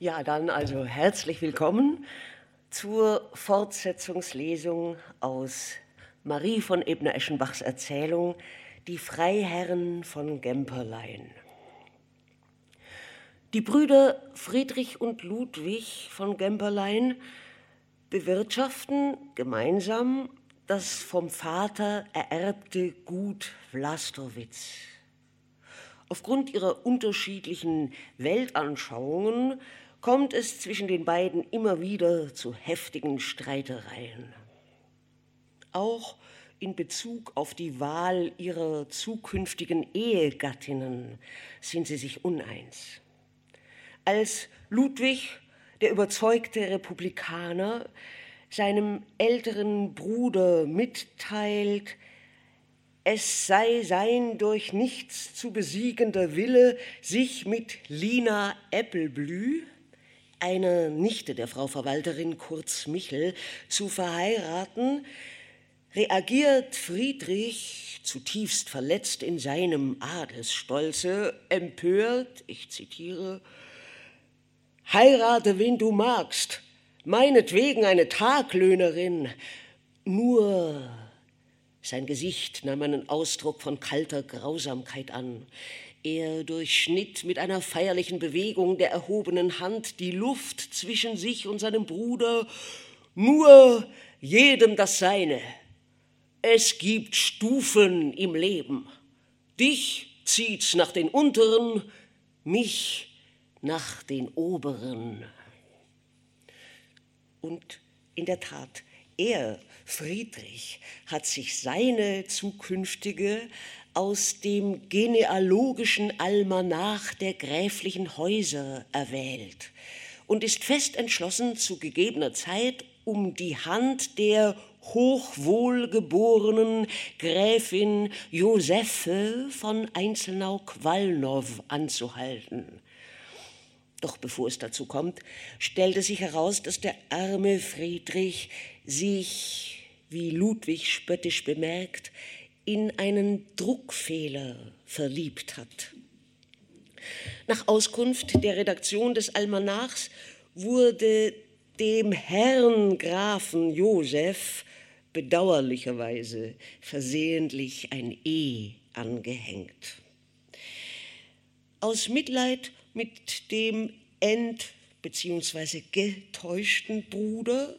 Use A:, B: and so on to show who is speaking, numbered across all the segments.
A: Ja, dann also herzlich willkommen zur Fortsetzungslesung aus Marie von Ebner-Eschenbachs Erzählung Die Freiherren von Gemperlein. Die Brüder Friedrich und Ludwig von Gemperlein bewirtschaften gemeinsam das vom Vater ererbte Gut Vlastrowitz. Aufgrund ihrer unterschiedlichen Weltanschauungen kommt es zwischen den beiden immer wieder zu heftigen Streitereien. Auch in Bezug auf die Wahl ihrer zukünftigen Ehegattinnen sind sie sich uneins. Als Ludwig, der überzeugte Republikaner, seinem älteren Bruder mitteilt, es sei sein durch nichts zu besiegender Wille, sich mit Lina Äppelblü, einer Nichte der Frau Verwalterin Kurz Michel, zu verheiraten, reagiert Friedrich, zutiefst verletzt in seinem Adelsstolze, empört, ich zitiere, Heirate, wen du magst, meinetwegen eine Taglöhnerin, nur sein Gesicht nahm einen Ausdruck von kalter Grausamkeit an. Er durchschnitt mit einer feierlichen Bewegung der erhobenen Hand die Luft zwischen sich und seinem Bruder. Nur jedem das Seine. Es gibt Stufen im Leben. Dich zieht's nach den unteren, mich nach den oberen. Und in der Tat, er Friedrich hat sich seine zukünftige aus dem genealogischen Almanach der gräflichen Häuser erwählt und ist fest entschlossen, zu gegebener Zeit um die Hand der hochwohlgeborenen Gräfin Josephe von Einzelnau-Qualnow anzuhalten. Doch bevor es dazu kommt, stellte sich heraus, dass der arme Friedrich sich wie Ludwig spöttisch bemerkt, in einen Druckfehler verliebt hat. Nach Auskunft der Redaktion des Almanachs wurde dem Herrn Grafen Josef bedauerlicherweise versehentlich ein E angehängt. Aus Mitleid mit dem ent- bzw. getäuschten Bruder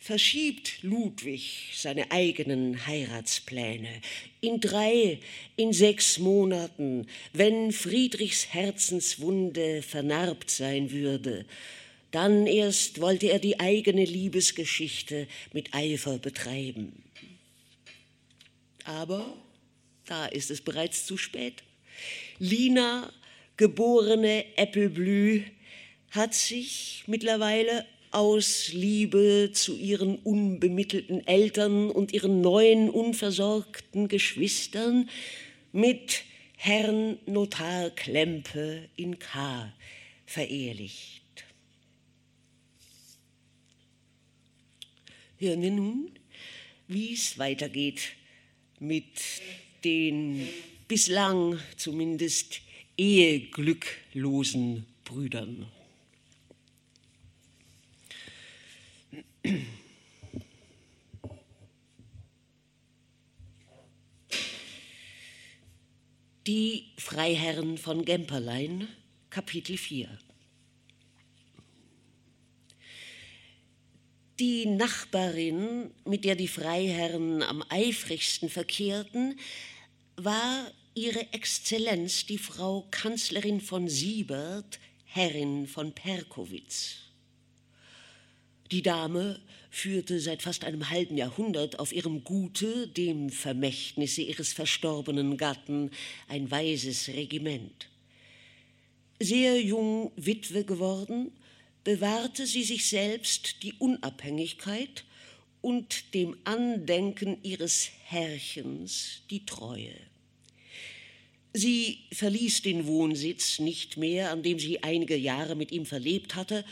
A: verschiebt Ludwig seine eigenen Heiratspläne. In drei, in sechs Monaten, wenn Friedrichs Herzenswunde vernarbt sein würde, dann erst wollte er die eigene Liebesgeschichte mit Eifer betreiben. Aber da ist es bereits zu spät. Lina, geborene Äppelblü, hat sich mittlerweile aus Liebe zu ihren unbemittelten Eltern und ihren neuen unversorgten Geschwistern mit Herrn Notar Klempe in K. verehelicht. Hören wir nun, wie es weitergeht mit den bislang zumindest eheglücklosen Brüdern. Die Freiherren von Gemperlein, Kapitel 4. Die Nachbarin, mit der die Freiherren am eifrigsten verkehrten, war ihre Exzellenz, die Frau Kanzlerin von Siebert, Herrin von Perkowitz. Die Dame führte seit fast einem halben Jahrhundert auf ihrem Gute, dem Vermächtnisse ihres verstorbenen Gatten, ein weises Regiment. Sehr jung Witwe geworden, bewahrte sie sich selbst die Unabhängigkeit und dem Andenken ihres Herrchens die Treue. Sie verließ den Wohnsitz nicht mehr, an dem sie einige Jahre mit ihm verlebt hatte,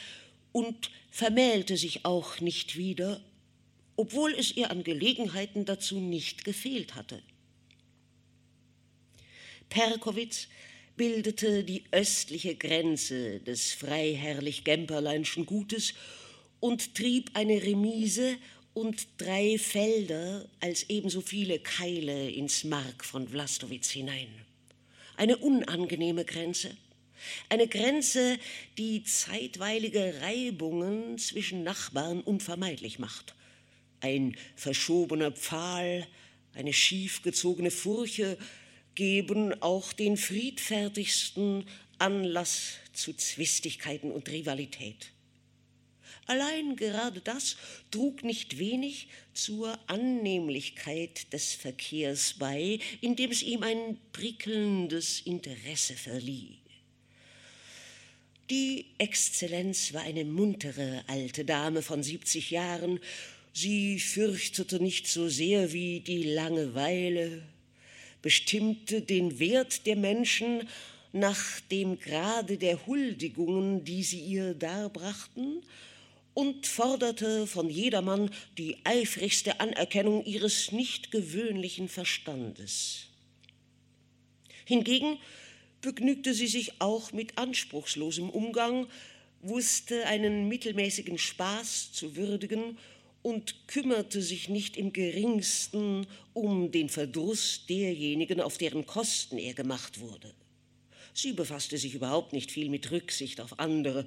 A: und vermählte sich auch nicht wieder, obwohl es ihr an Gelegenheiten dazu nicht gefehlt hatte. Perkowitz bildete die östliche Grenze des freiherrlich-gemperleinschen Gutes und trieb eine Remise und drei Felder als ebenso viele Keile ins Mark von Vlastowitz hinein. Eine unangenehme Grenze. Eine Grenze, die zeitweilige Reibungen zwischen Nachbarn unvermeidlich macht. Ein verschobener Pfahl, eine schief gezogene Furche geben auch den friedfertigsten Anlass zu Zwistigkeiten und Rivalität. Allein gerade das trug nicht wenig zur Annehmlichkeit des Verkehrs bei, indem es ihm ein prickelndes Interesse verlieh. Die Exzellenz war eine muntere alte Dame von 70 Jahren. Sie fürchtete nicht so sehr wie die Langeweile, bestimmte den Wert der Menschen nach dem Grade der Huldigungen, die sie ihr darbrachten, und forderte von jedermann die eifrigste Anerkennung ihres nicht gewöhnlichen Verstandes. Hingegen begnügte sie sich auch mit anspruchslosem Umgang, wusste einen mittelmäßigen Spaß zu würdigen und kümmerte sich nicht im geringsten um den Verdruss derjenigen, auf deren Kosten er gemacht wurde. Sie befasste sich überhaupt nicht viel mit Rücksicht auf andere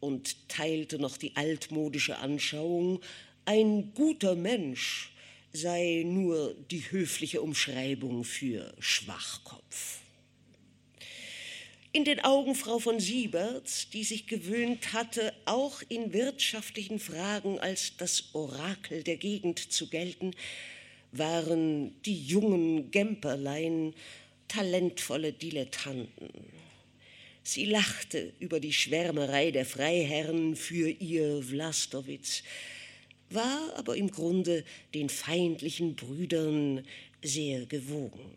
A: und teilte noch die altmodische Anschauung, ein guter Mensch sei nur die höfliche Umschreibung für Schwachkopf. In den Augen Frau von Sieberts, die sich gewöhnt hatte, auch in wirtschaftlichen Fragen als das Orakel der Gegend zu gelten, waren die jungen Gemperlein talentvolle Dilettanten. Sie lachte über die Schwärmerei der Freiherren für ihr Vlastowitz, war aber im Grunde den feindlichen Brüdern sehr gewogen.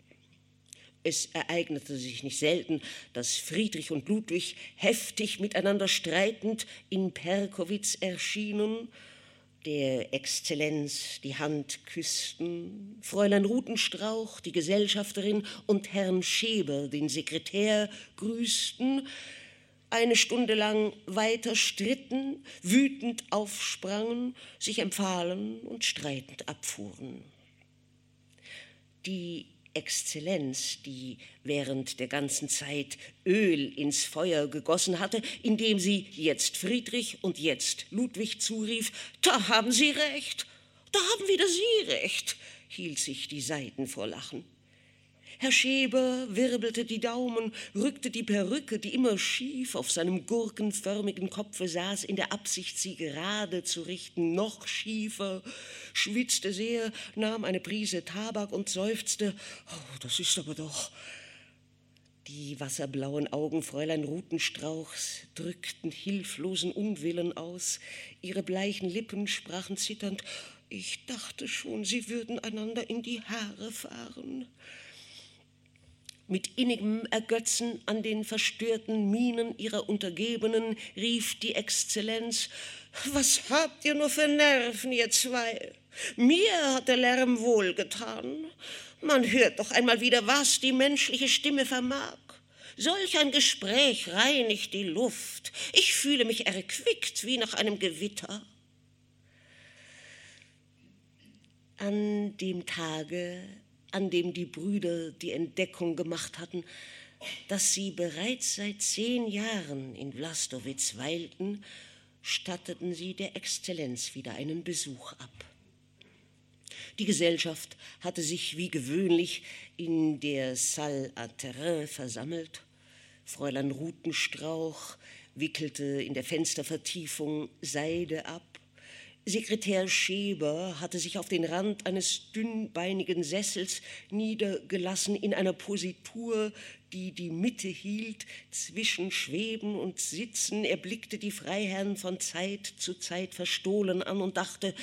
A: Es ereignete sich nicht selten, dass Friedrich und Ludwig heftig miteinander streitend in Perkowitz erschienen der Exzellenz die Hand küssten, Fräulein Rutenstrauch, die Gesellschafterin, und Herrn Scheber, den Sekretär, grüßten, eine Stunde lang weiter stritten, wütend aufsprangen, sich empfahlen und streitend abfuhren. Die Exzellenz, die während der ganzen Zeit Öl ins Feuer gegossen hatte, indem sie jetzt Friedrich und jetzt Ludwig zurief, da haben Sie recht, da haben wieder Sie recht, hielt sich die Seiten vor Lachen. Herr Scheber wirbelte die Daumen, rückte die Perücke, die immer schief auf seinem gurkenförmigen Kopfe saß, in der Absicht, sie gerade zu richten, noch schiefer, schwitzte sehr, nahm eine Prise Tabak und seufzte, oh, das ist aber doch. Die wasserblauen Augen Fräulein Rutenstrauchs drückten hilflosen Unwillen aus, ihre bleichen Lippen sprachen zitternd, ich dachte schon, sie würden einander in die Haare fahren mit innigem Ergötzen an den verstörten Mienen ihrer Untergebenen rief die Exzellenz, was habt ihr nur für Nerven, ihr zwei? Mir hat der Lärm wohlgetan. Man hört doch einmal wieder, was die menschliche Stimme vermag. Solch ein Gespräch reinigt die Luft. Ich fühle mich erquickt wie nach einem Gewitter. An dem Tage, an dem die Brüder die Entdeckung gemacht hatten, dass sie bereits seit zehn Jahren in Vlastowitz weilten, statteten sie der Exzellenz wieder einen Besuch ab. Die Gesellschaft hatte sich wie gewöhnlich in der Salle à Terrain versammelt. Fräulein Rutenstrauch wickelte in der Fenstervertiefung Seide ab. Sekretär Scheber hatte sich auf den Rand eines dünnbeinigen Sessels niedergelassen in einer Positur, die die Mitte hielt zwischen Schweben und Sitzen. Er blickte die Freiherren von Zeit zu Zeit verstohlen an und dachte,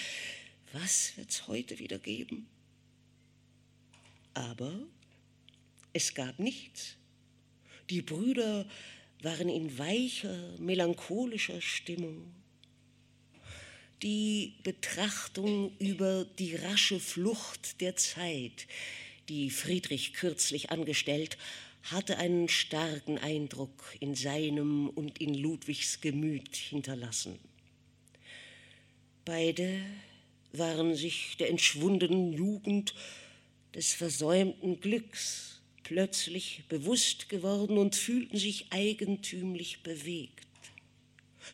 A: was wird's heute wieder geben? Aber es gab nichts. Die Brüder waren in weicher, melancholischer Stimmung die Betrachtung über die rasche Flucht der Zeit, die Friedrich kürzlich angestellt, hatte einen starken Eindruck in seinem und in Ludwigs Gemüt hinterlassen. Beide waren sich der entschwundenen Jugend, des versäumten Glücks plötzlich bewusst geworden und fühlten sich eigentümlich bewegt.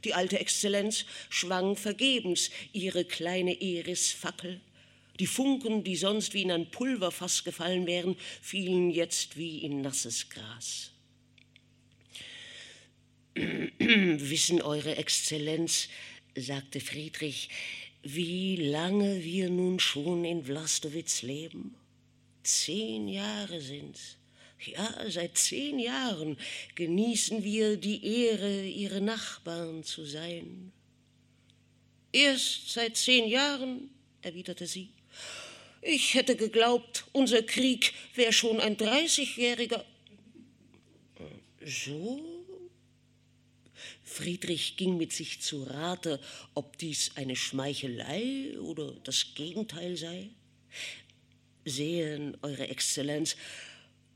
A: Die alte Exzellenz schwang vergebens ihre kleine Erisfackel. Die Funken, die sonst wie in ein Pulverfass gefallen wären, fielen jetzt wie in nasses Gras. Wissen Eure Exzellenz, sagte Friedrich, wie lange wir nun schon in Vlastowitz leben? Zehn Jahre sind's. Ja, seit zehn Jahren genießen wir die Ehre, ihre Nachbarn zu sein. Erst seit zehn Jahren, erwiderte sie. Ich hätte geglaubt, unser Krieg wäre schon ein dreißigjähriger. So? Friedrich ging mit sich zu Rate, ob dies eine Schmeichelei oder das Gegenteil sei. Sehen, Eure Exzellenz,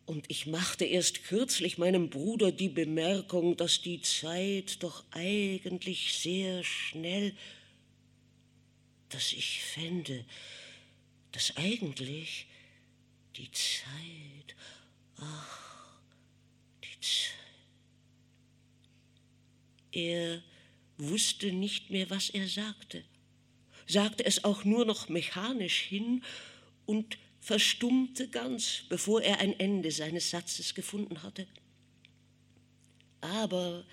A: und ich machte erst kürzlich meinem Bruder die Bemerkung, dass die Zeit doch eigentlich sehr schnell, dass ich fände, dass eigentlich die Zeit, ach, die Zeit. Er wusste nicht mehr, was er sagte, sagte es auch nur noch mechanisch hin und verstummte ganz, bevor er ein Ende seines Satzes gefunden hatte. Aber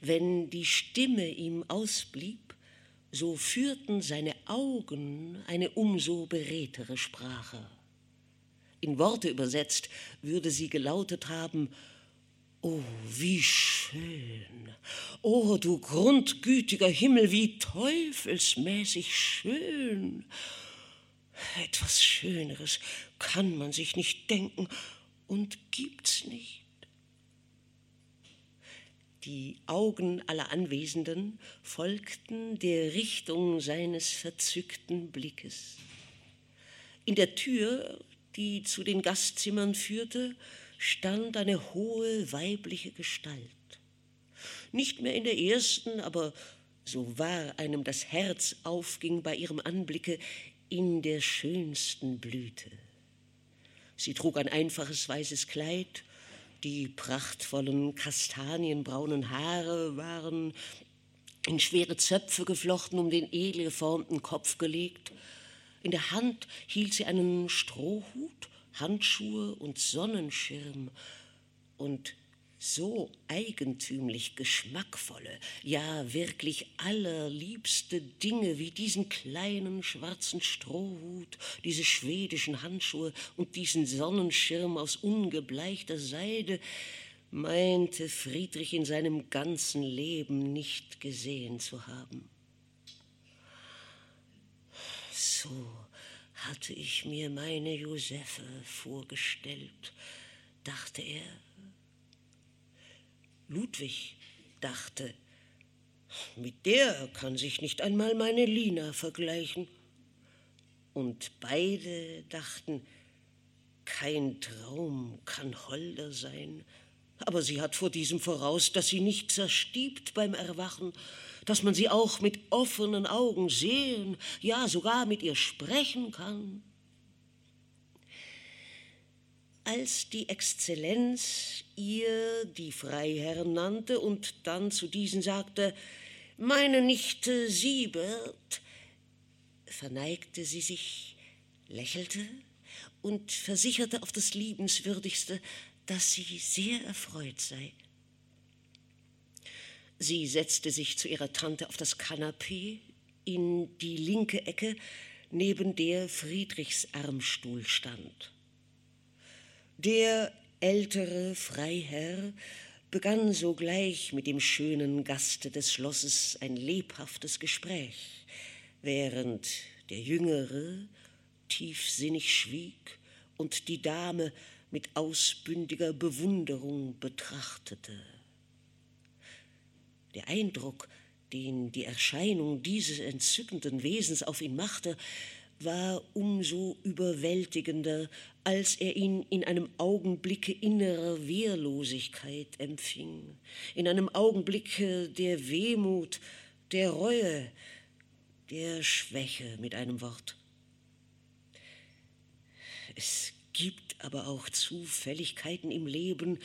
A: wenn die Stimme ihm ausblieb, so führten seine Augen eine umso beredtere Sprache. In Worte übersetzt würde sie gelautet haben, Oh, wie schön! Oh, du grundgütiger Himmel, wie teufelsmäßig schön! Etwas Schöneres kann man sich nicht denken und gibt's nicht. Die Augen aller Anwesenden folgten der Richtung seines verzückten Blickes. In der Tür, die zu den Gastzimmern führte, stand eine hohe weibliche Gestalt. Nicht mehr in der ersten, aber so wahr einem das Herz aufging bei ihrem Anblicke, in der schönsten Blüte. Sie trug ein einfaches weißes Kleid, die prachtvollen kastanienbraunen Haare waren in schwere Zöpfe geflochten, um den edel geformten Kopf gelegt. In der Hand hielt sie einen Strohhut, Handschuhe und Sonnenschirm und so eigentümlich geschmackvolle, ja wirklich allerliebste Dinge wie diesen kleinen schwarzen Strohhut, diese schwedischen Handschuhe und diesen Sonnenschirm aus ungebleichter Seide, meinte Friedrich in seinem ganzen Leben nicht gesehen zu haben. So hatte ich mir meine Josephe vorgestellt, dachte er Ludwig dachte, mit der kann sich nicht einmal meine Lina vergleichen. Und beide dachten, kein Traum kann holder sein, aber sie hat vor diesem voraus, dass sie nicht zerstiebt beim Erwachen, dass man sie auch mit offenen Augen sehen, ja sogar mit ihr sprechen kann. Als die Exzellenz ihr die Freiherren nannte und dann zu diesen sagte, meine Nichte Siebert, verneigte sie sich, lächelte und versicherte auf das Liebenswürdigste, dass sie sehr erfreut sei. Sie setzte sich zu ihrer Tante auf das Kanapee in die linke Ecke, neben der Friedrichs Armstuhl stand. Der ältere Freiherr begann sogleich mit dem schönen Gaste des Schlosses ein lebhaftes Gespräch, während der Jüngere tiefsinnig schwieg und die Dame mit ausbündiger Bewunderung betrachtete. Der Eindruck, den die Erscheinung dieses entzückenden Wesens auf ihn machte, war umso überwältigender, als er ihn in einem Augenblicke innerer Wehrlosigkeit empfing, in einem Augenblicke der Wehmut, der Reue, der Schwäche mit einem Wort. Es gibt aber auch Zufälligkeiten im Leben,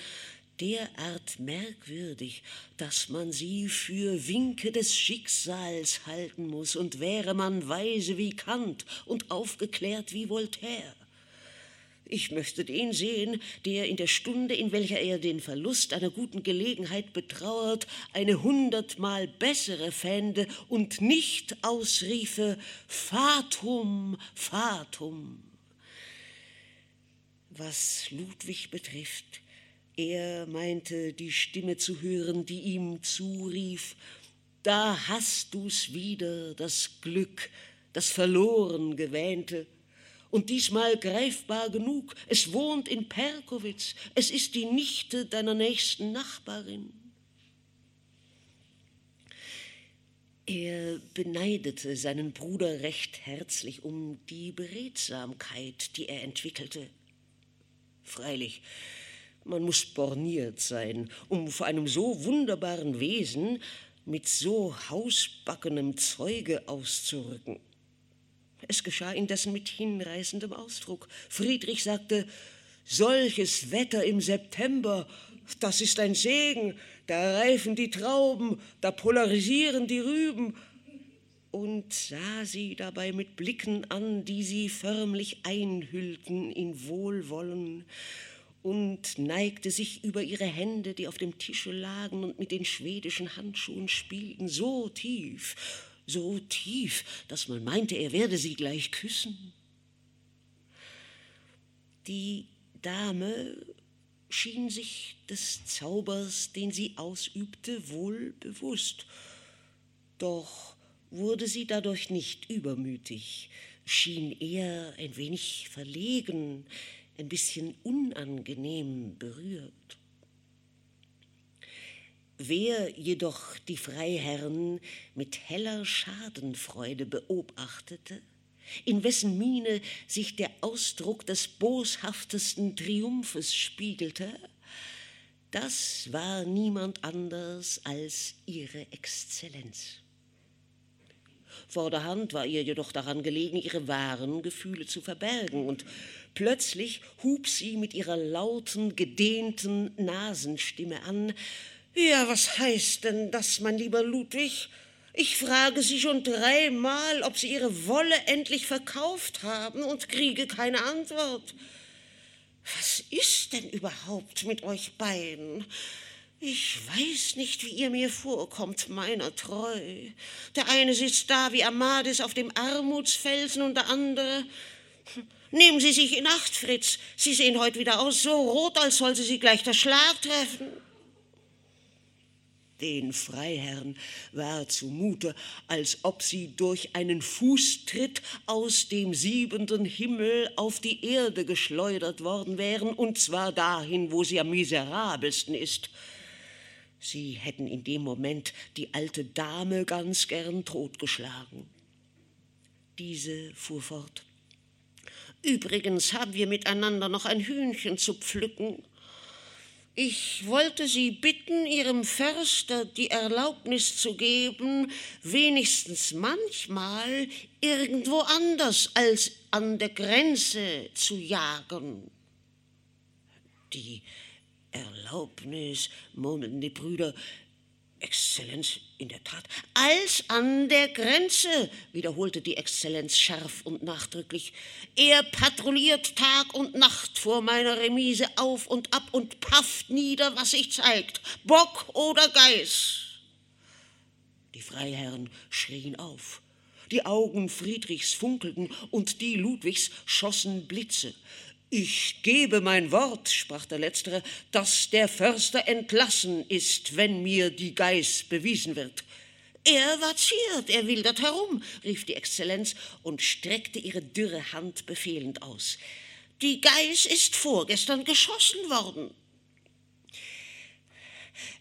A: derart merkwürdig, dass man sie für Winke des Schicksals halten muss, und wäre man weise wie Kant und aufgeklärt wie Voltaire. Ich möchte den sehen, der in der Stunde, in welcher er den Verlust einer guten Gelegenheit betrauert, eine hundertmal bessere fände und nicht ausriefe Fatum, Fatum. Was Ludwig betrifft, er meinte die Stimme zu hören, die ihm zurief, da hast du's wieder, das Glück, das verloren gewähnte. Und diesmal greifbar genug, es wohnt in Perkowitz, es ist die Nichte deiner nächsten Nachbarin. Er beneidete seinen Bruder recht herzlich um die Beredsamkeit, die er entwickelte. Freilich, man muss borniert sein, um vor einem so wunderbaren Wesen mit so hausbackenem Zeuge auszurücken. Es geschah indessen mit hinreißendem Ausdruck. Friedrich sagte, solches Wetter im September, das ist ein Segen, da reifen die Trauben, da polarisieren die Rüben, und sah sie dabei mit Blicken an, die sie förmlich einhüllten in Wohlwollen und neigte sich über ihre Hände, die auf dem Tische lagen und mit den schwedischen Handschuhen spielten, so tief, so tief, dass man meinte, er werde sie gleich küssen. Die Dame schien sich des Zaubers, den sie ausübte, wohl bewusst, doch wurde sie dadurch nicht übermütig, schien eher ein wenig verlegen, ein bisschen unangenehm berührt. Wer jedoch die Freiherren mit heller Schadenfreude beobachtete, in wessen Miene sich der Ausdruck des boshaftesten Triumphes spiegelte, das war niemand anders als ihre Exzellenz. Vorderhand war ihr jedoch daran gelegen, ihre wahren Gefühle zu verbergen, und plötzlich hub sie mit ihrer lauten, gedehnten Nasenstimme an Ja, was heißt denn das, mein lieber Ludwig? Ich frage Sie schon dreimal, ob Sie Ihre Wolle endlich verkauft haben und kriege keine Antwort. Was ist denn überhaupt mit euch beiden? Ich weiß nicht, wie ihr mir vorkommt, meiner treu. Der eine sitzt da wie Amadis auf dem Armutsfelsen und der andere. Nehmen Sie sich in Acht, Fritz. Sie sehen heute wieder aus so rot, als soll sie Sie gleich der Schlag treffen. Den Freiherren war zumute, als ob sie durch einen Fußtritt aus dem siebenten Himmel auf die Erde geschleudert worden wären, und zwar dahin, wo sie am miserabelsten ist. Sie hätten in dem Moment die alte Dame ganz gern totgeschlagen. Diese fuhr fort. Übrigens haben wir miteinander noch ein Hühnchen zu pflücken. Ich wollte Sie bitten, Ihrem Förster die Erlaubnis zu geben, wenigstens manchmal irgendwo anders als an der Grenze zu jagen. Die Erlaubnis, murmelten die Brüder. Exzellenz, in der Tat. Als an der Grenze, wiederholte die Exzellenz scharf und nachdrücklich. Er patrouilliert Tag und Nacht vor meiner Remise auf und ab und pafft nieder, was sich zeigt. Bock oder Geiß. Die Freiherren schrien auf. Die Augen Friedrichs funkelten und die Ludwigs schossen Blitze. Ich gebe mein Wort, sprach der Letztere, dass der Förster entlassen ist, wenn mir die Geiß bewiesen wird. Er vaziert, er wildert herum, rief die Exzellenz und streckte ihre dürre Hand befehlend aus. Die Geiß ist vorgestern geschossen worden.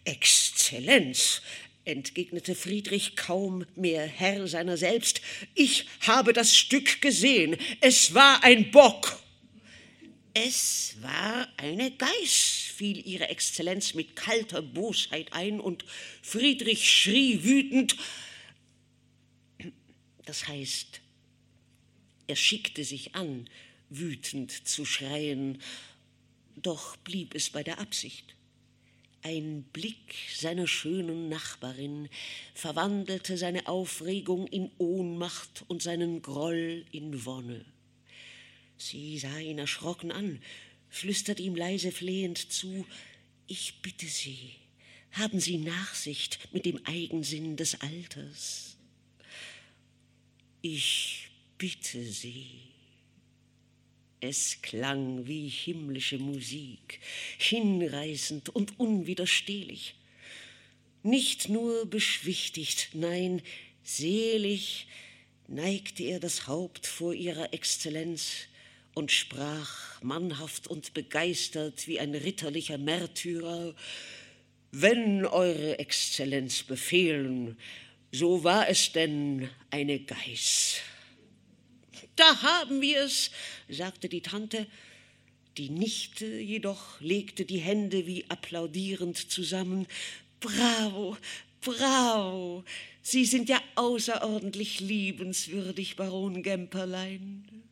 A: Exzellenz, entgegnete Friedrich kaum mehr Herr seiner selbst, ich habe das Stück gesehen, es war ein Bock. Es war eine Geiß, fiel Ihre Exzellenz mit kalter Bosheit ein, und Friedrich schrie wütend. Das heißt, er schickte sich an, wütend zu schreien, doch blieb es bei der Absicht. Ein Blick seiner schönen Nachbarin verwandelte seine Aufregung in Ohnmacht und seinen Groll in Wonne. Sie sah ihn erschrocken an, flüsterte ihm leise flehend zu Ich bitte Sie, haben Sie Nachsicht mit dem Eigensinn des Alters. Ich bitte Sie. Es klang wie himmlische Musik, hinreißend und unwiderstehlich. Nicht nur beschwichtigt, nein, selig neigte er das Haupt vor ihrer Exzellenz und sprach mannhaft und begeistert wie ein ritterlicher Märtyrer, wenn Eure Exzellenz befehlen, so war es denn eine Geiß. Da haben wir es, sagte die Tante. Die Nichte jedoch legte die Hände wie applaudierend zusammen. Bravo, bravo. Sie sind ja außerordentlich liebenswürdig, Baron Gemperlein.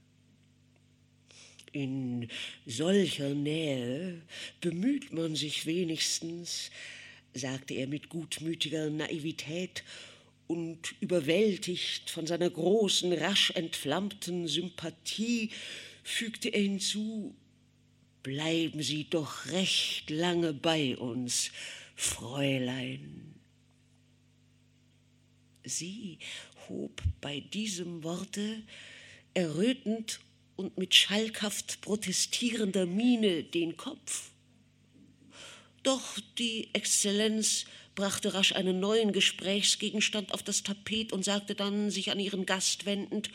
A: In solcher Nähe bemüht man sich wenigstens, sagte er mit gutmütiger Naivität, und überwältigt von seiner großen, rasch entflammten Sympathie, fügte er hinzu, bleiben Sie doch recht lange bei uns, Fräulein. Sie hob bei diesem Worte errötend und mit schalkhaft protestierender Miene den Kopf. Doch die Exzellenz brachte rasch einen neuen Gesprächsgegenstand auf das Tapet und sagte dann, sich an ihren Gast wendend,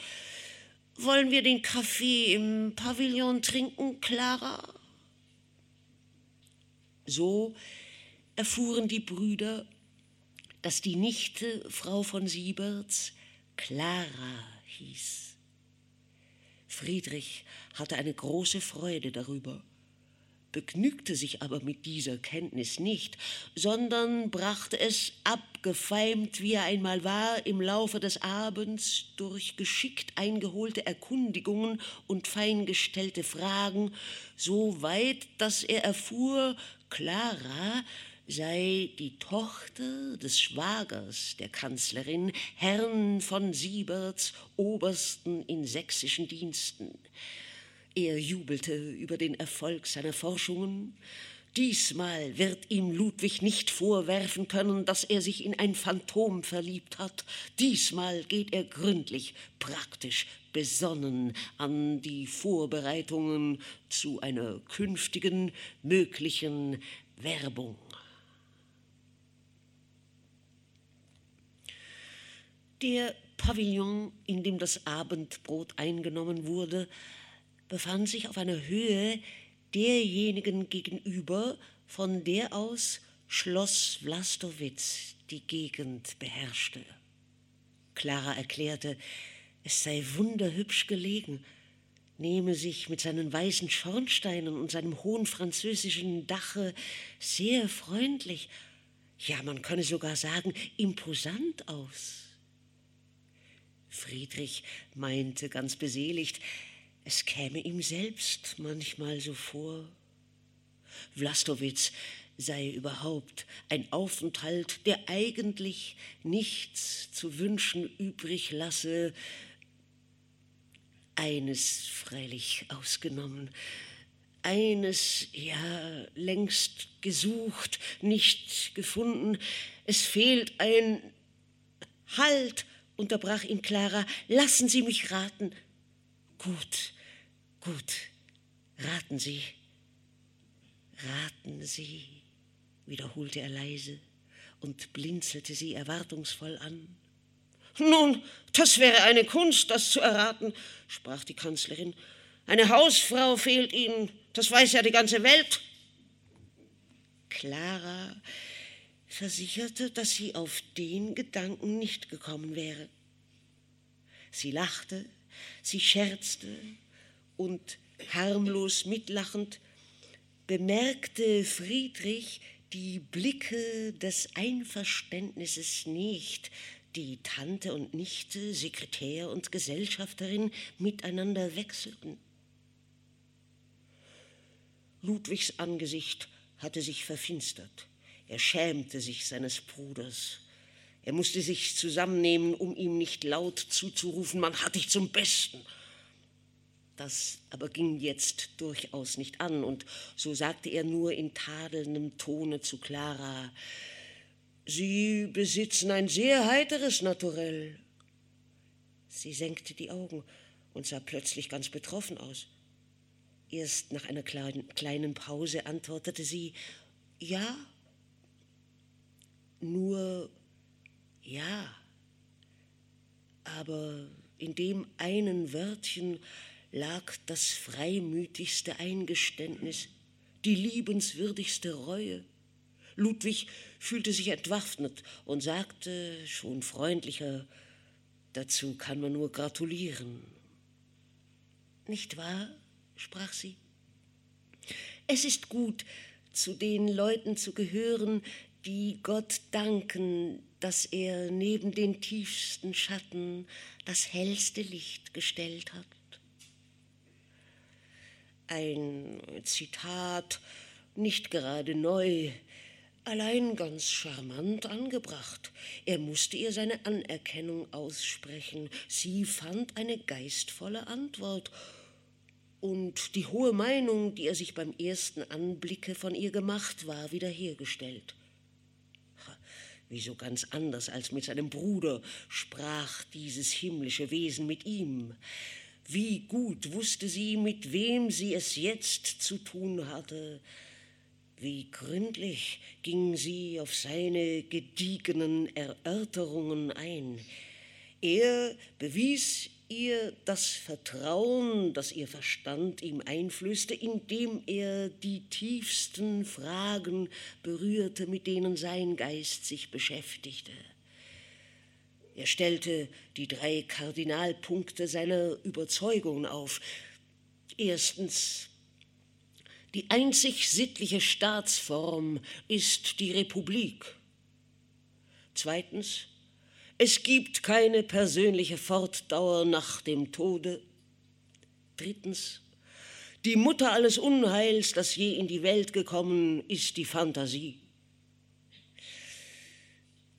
A: wollen wir den Kaffee im Pavillon trinken, Clara? So erfuhren die Brüder, dass die Nichte Frau von Sieberts Clara hieß. Friedrich hatte eine große Freude darüber begnügte sich aber mit dieser Kenntnis nicht, sondern brachte es abgefeimt, wie er einmal war, im Laufe des Abends durch geschickt eingeholte Erkundigungen und feingestellte Fragen so weit, dass er erfuhr, Clara sei die Tochter des Schwagers der Kanzlerin, Herrn von Sieberts, Obersten in sächsischen Diensten. Er jubelte über den Erfolg seiner Forschungen. Diesmal wird ihm Ludwig nicht vorwerfen können, dass er sich in ein Phantom verliebt hat. Diesmal geht er gründlich, praktisch, besonnen an die Vorbereitungen zu einer künftigen möglichen Werbung. Der Pavillon, in dem das Abendbrot eingenommen wurde, befand sich auf einer Höhe derjenigen gegenüber, von der aus Schloss Vlastowitz die Gegend beherrschte. Clara erklärte, es sei wunderhübsch gelegen, nehme sich mit seinen weißen Schornsteinen und seinem hohen französischen Dache sehr freundlich, ja man könne sogar sagen imposant aus. Friedrich meinte ganz beseligt, es käme ihm selbst manchmal so vor. Vlastowitz sei überhaupt ein Aufenthalt, der eigentlich nichts zu wünschen übrig lasse, eines freilich ausgenommen, eines ja längst gesucht, nicht gefunden. Es fehlt ein Halt, unterbrach ihn Clara, lassen Sie mich raten. Gut, gut, raten Sie, raten Sie, wiederholte er leise und blinzelte sie erwartungsvoll an. Nun, das wäre eine Kunst, das zu erraten, sprach die Kanzlerin. Eine Hausfrau fehlt Ihnen, das weiß ja die ganze Welt. Clara versicherte, dass sie auf den Gedanken nicht gekommen wäre. Sie lachte Sie scherzte und Harmlos mitlachend bemerkte Friedrich die Blicke des Einverständnisses nicht, die Tante und Nichte, Sekretär und Gesellschafterin miteinander wechselten. Ludwigs Angesicht hatte sich verfinstert. Er schämte sich seines Bruders. Er musste sich zusammennehmen, um ihm nicht laut zuzurufen, man hat dich zum Besten. Das aber ging jetzt durchaus nicht an, und so sagte er nur in tadelndem Tone zu Clara, Sie besitzen ein sehr heiteres Naturell. Sie senkte die Augen und sah plötzlich ganz betroffen aus. Erst nach einer kleinen Pause antwortete sie, ja, nur ja, aber in dem einen Wörtchen lag das freimütigste Eingeständnis, die liebenswürdigste Reue. Ludwig fühlte sich entwaffnet und sagte schon freundlicher, dazu kann man nur gratulieren. Nicht wahr? sprach sie. Es ist gut, zu den Leuten zu gehören, die Gott danken, dass er neben den tiefsten Schatten das hellste Licht gestellt hat. Ein Zitat, nicht gerade neu, allein ganz charmant angebracht. Er musste ihr seine Anerkennung aussprechen. Sie fand eine geistvolle Antwort. Und die hohe Meinung, die er sich beim ersten Anblicke von ihr gemacht, war wiederhergestellt. Wieso ganz anders als mit seinem Bruder sprach dieses himmlische Wesen mit ihm. Wie gut wusste sie, mit wem sie es jetzt zu tun hatte, wie gründlich ging sie auf seine gediegenen Erörterungen ein. Er bewies ihr das Vertrauen, das ihr Verstand ihm einflößte, indem er die tiefsten Fragen berührte, mit denen sein Geist sich beschäftigte. Er stellte die drei Kardinalpunkte seiner Überzeugungen auf. Erstens, die einzig sittliche Staatsform ist die Republik. Zweitens, es gibt keine persönliche Fortdauer nach dem Tode. Drittens, die Mutter alles Unheils, das je in die Welt gekommen, ist die Fantasie.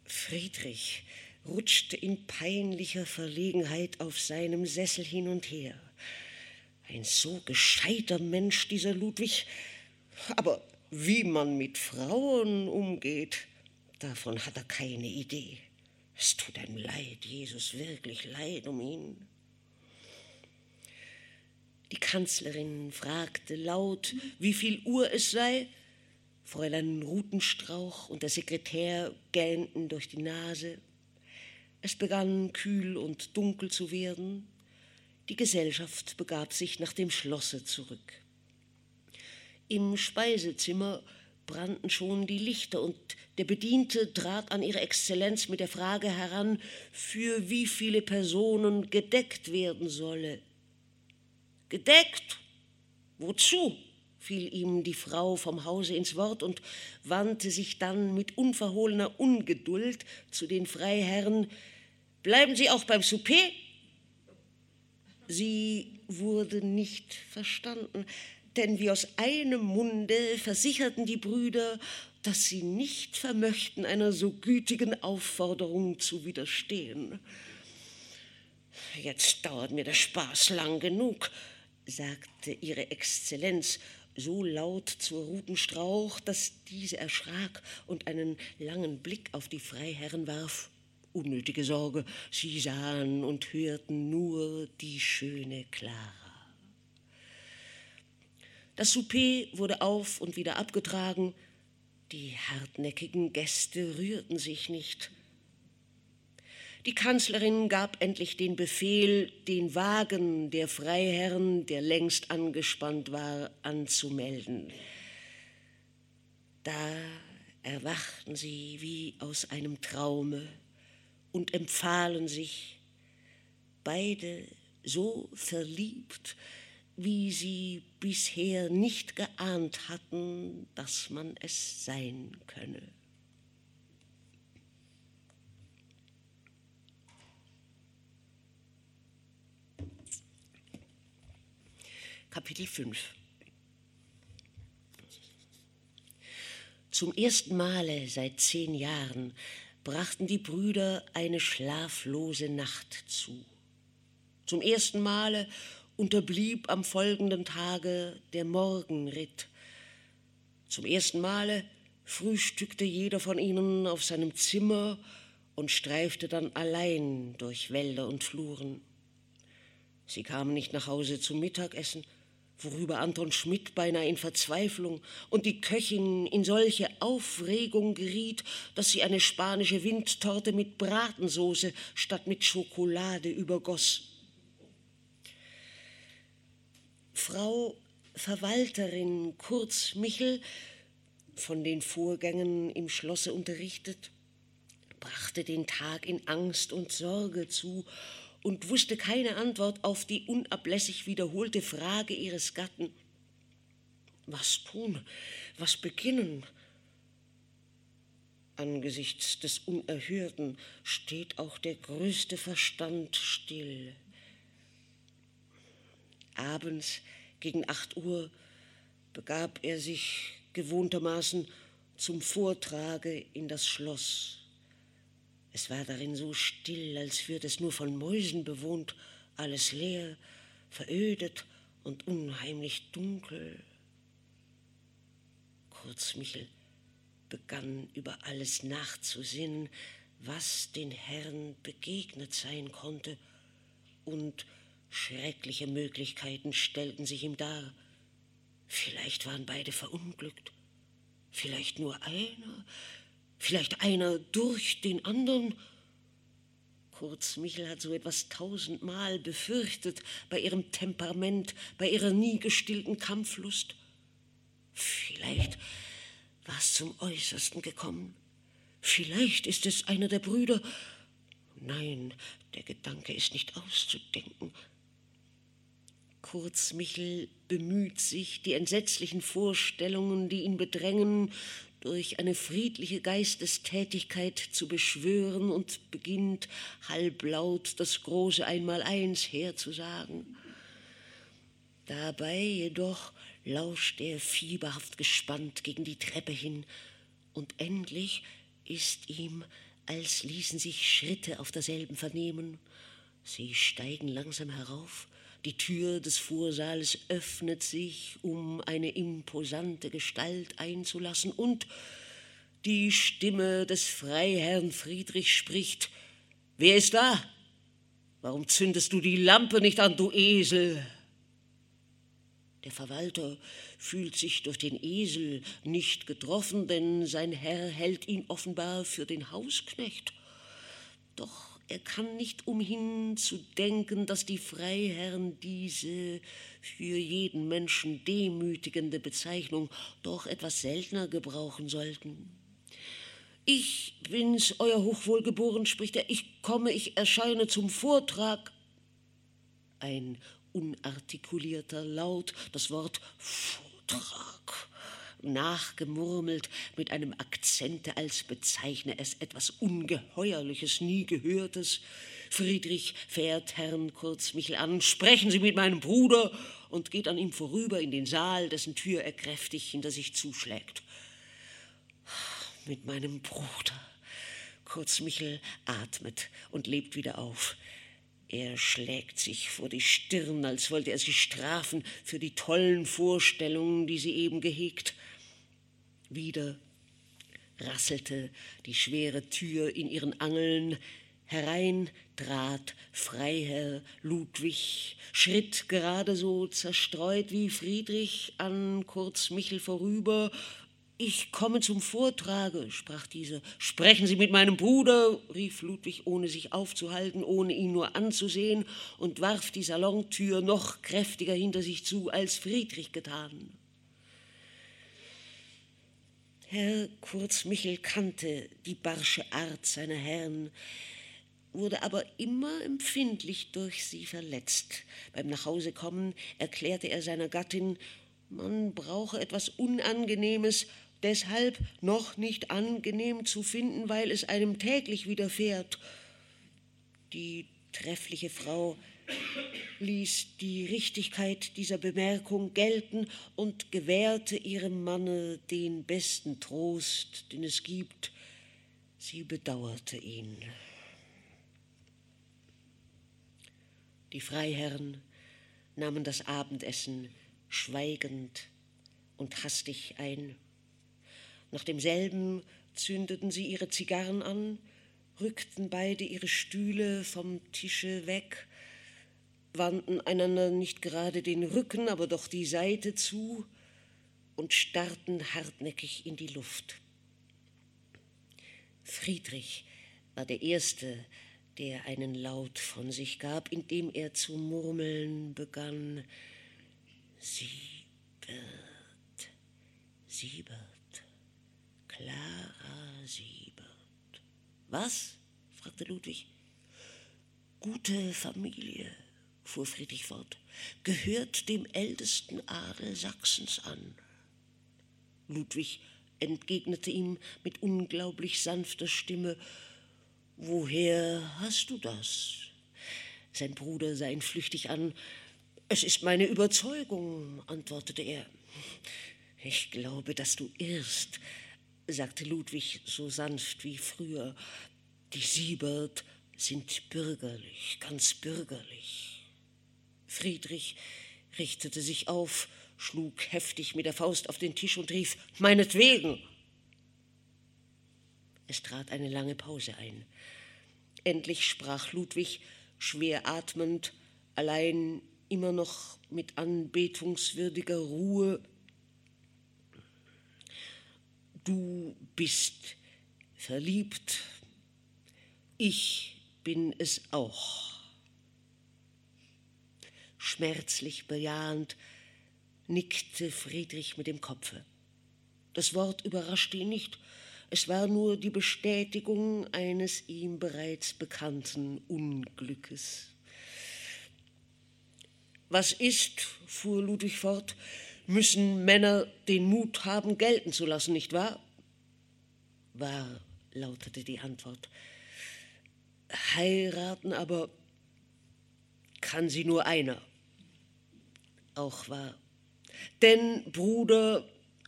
A: Friedrich rutschte in peinlicher Verlegenheit auf seinem Sessel hin und her. Ein so gescheiter Mensch, dieser Ludwig. Aber wie man mit Frauen umgeht, davon hat er keine Idee. Es tut einem leid, Jesus, wirklich leid um ihn. Die Kanzlerin fragte laut, wie viel Uhr es sei. Fräulein Rutenstrauch und der Sekretär gähnten durch die Nase. Es begann kühl und dunkel zu werden. Die Gesellschaft begab sich nach dem Schlosse zurück. Im Speisezimmer brannten schon die Lichter und der Bediente trat an ihre Exzellenz mit der Frage heran, für wie viele Personen gedeckt werden solle. Gedeckt? Wozu? fiel ihm die Frau vom Hause ins Wort und wandte sich dann mit unverhohlener Ungeduld zu den Freiherren. Bleiben Sie auch beim Souper? Sie wurde nicht verstanden, denn wie aus einem Munde versicherten die Brüder, dass sie nicht vermöchten, einer so gütigen Aufforderung zu widerstehen. Jetzt dauert mir der Spaß lang genug, sagte ihre Exzellenz so laut zur Rutenstrauch, dass diese erschrak und einen langen Blick auf die Freiherren warf. Unnötige Sorge, sie sahen und hörten nur die schöne Clara. Das Souper wurde auf und wieder abgetragen, die hartnäckigen Gäste rührten sich nicht. Die Kanzlerin gab endlich den Befehl, den Wagen der Freiherren, der längst angespannt war, anzumelden. Da erwachten sie wie aus einem Traume und empfahlen sich, beide so verliebt, wie sie bisher nicht geahnt hatten, dass man es sein könne. Kapitel 5 Zum ersten Male seit zehn Jahren brachten die Brüder eine schlaflose Nacht zu. Zum ersten Male unterblieb am folgenden Tage der Morgenritt. Zum ersten Male frühstückte jeder von ihnen auf seinem Zimmer und streifte dann allein durch Wälder und Fluren. Sie kamen nicht nach Hause zum Mittagessen, worüber Anton Schmidt beinahe in Verzweiflung und die Köchin in solche Aufregung geriet, dass sie eine spanische Windtorte mit Bratensoße statt mit Schokolade übergoss. Frau Verwalterin Kurz Michel, von den Vorgängen im Schlosse unterrichtet, brachte den Tag in Angst und Sorge zu und wusste keine Antwort auf die unablässig wiederholte Frage ihres Gatten. Was tun? Was beginnen? Angesichts des Unerhörten steht auch der größte Verstand still. Abends gegen acht Uhr begab er sich gewohntermaßen zum Vortrage in das Schloss. Es war darin so still, als würde es nur von Mäusen bewohnt, alles leer, verödet und unheimlich dunkel. Kurz Michel begann über alles nachzusinnen, was den Herrn begegnet sein konnte, und Schreckliche Möglichkeiten stellten sich ihm dar. Vielleicht waren beide verunglückt, vielleicht nur einer, vielleicht einer durch den anderen. Kurz, Michel hat so etwas tausendmal befürchtet bei ihrem Temperament, bei ihrer nie gestillten Kampflust. Vielleicht war es zum Äußersten gekommen. Vielleicht ist es einer der Brüder. Nein, der Gedanke ist nicht auszudenken. Kurz Michel bemüht sich, die entsetzlichen Vorstellungen, die ihn bedrängen, durch eine friedliche Geistestätigkeit zu beschwören und beginnt halblaut das große Einmaleins herzusagen. Dabei jedoch lauscht er fieberhaft gespannt gegen die Treppe hin, und endlich ist ihm, als ließen sich Schritte auf derselben vernehmen. Sie steigen langsam herauf, die Tür des Vorsaals öffnet sich, um eine imposante Gestalt einzulassen, und die Stimme des Freiherrn Friedrich spricht Wer ist da? Warum zündest du die Lampe nicht an, du Esel? Der Verwalter fühlt sich durch den Esel nicht getroffen, denn sein Herr hält ihn offenbar für den Hausknecht. Doch er kann nicht umhin zu denken, dass die Freiherren diese für jeden Menschen demütigende Bezeichnung doch etwas seltener gebrauchen sollten. Ich bin's, Euer Hochwohlgeboren, spricht er, ich komme, ich erscheine zum Vortrag. Ein unartikulierter Laut, das Wort Vortrag nachgemurmelt mit einem Akzente, als bezeichne es etwas Ungeheuerliches, nie Gehörtes. Friedrich fährt Herrn Kurzmichel an, sprechen Sie mit meinem Bruder, und geht an ihm vorüber in den Saal, dessen Tür er kräftig hinter sich zuschlägt. Mit meinem Bruder. Kurzmichel atmet und lebt wieder auf. Er schlägt sich vor die Stirn, als wollte er sich strafen für die tollen Vorstellungen, die sie eben gehegt. Wieder rasselte die schwere Tür in ihren Angeln, herein trat Freiherr Ludwig, schritt gerade so zerstreut wie Friedrich an Kurz Michel vorüber. Ich komme zum Vortrage, sprach dieser. Sprechen Sie mit meinem Bruder, rief Ludwig, ohne sich aufzuhalten, ohne ihn nur anzusehen, und warf die Salontür noch kräftiger hinter sich zu, als Friedrich getan. Herr Kurz Michel kannte die barsche Art seiner Herren. wurde aber immer empfindlich durch sie verletzt. Beim Nachhausekommen erklärte er seiner Gattin, man brauche etwas Unangenehmes, deshalb noch nicht angenehm zu finden, weil es einem täglich widerfährt. Die treffliche Frau ließ die Richtigkeit dieser Bemerkung gelten und gewährte ihrem Manne den besten Trost, den es gibt. Sie bedauerte ihn. Die Freiherren nahmen das Abendessen schweigend und hastig ein. Nach demselben zündeten sie ihre Zigarren an, rückten beide ihre Stühle vom Tische weg, wandten einander nicht gerade den Rücken, aber doch die Seite zu und starrten hartnäckig in die Luft. Friedrich war der Erste, der einen Laut von sich gab, indem er zu murmeln begann. Siebert, Siebert, Clara Siebert. Was? fragte Ludwig. Gute Familie, fuhr Friedrich fort, gehört dem ältesten Adel Sachsens an. Ludwig entgegnete ihm mit unglaublich sanfter Stimme, Woher hast du das? Sein Bruder sah ihn flüchtig an. Es ist meine Überzeugung, antwortete er. Ich glaube, dass du irrst, sagte Ludwig so sanft wie früher. Die Siebert sind bürgerlich, ganz bürgerlich. Friedrich richtete sich auf, schlug heftig mit der Faust auf den Tisch und rief Meinetwegen. Es trat eine lange Pause ein. Endlich sprach Ludwig, schwer atmend, allein immer noch mit anbetungswürdiger Ruhe, Du bist verliebt, ich bin es auch. Schmerzlich bejahend nickte Friedrich mit dem Kopfe. Das Wort überraschte ihn nicht, es war nur die Bestätigung eines ihm bereits bekannten Unglückes. Was ist, fuhr Ludwig fort, müssen Männer den Mut haben, gelten zu lassen, nicht wahr? Wahr, lautete die Antwort. Heiraten aber kann sie nur einer. Auch wahr. Denn, Bruder,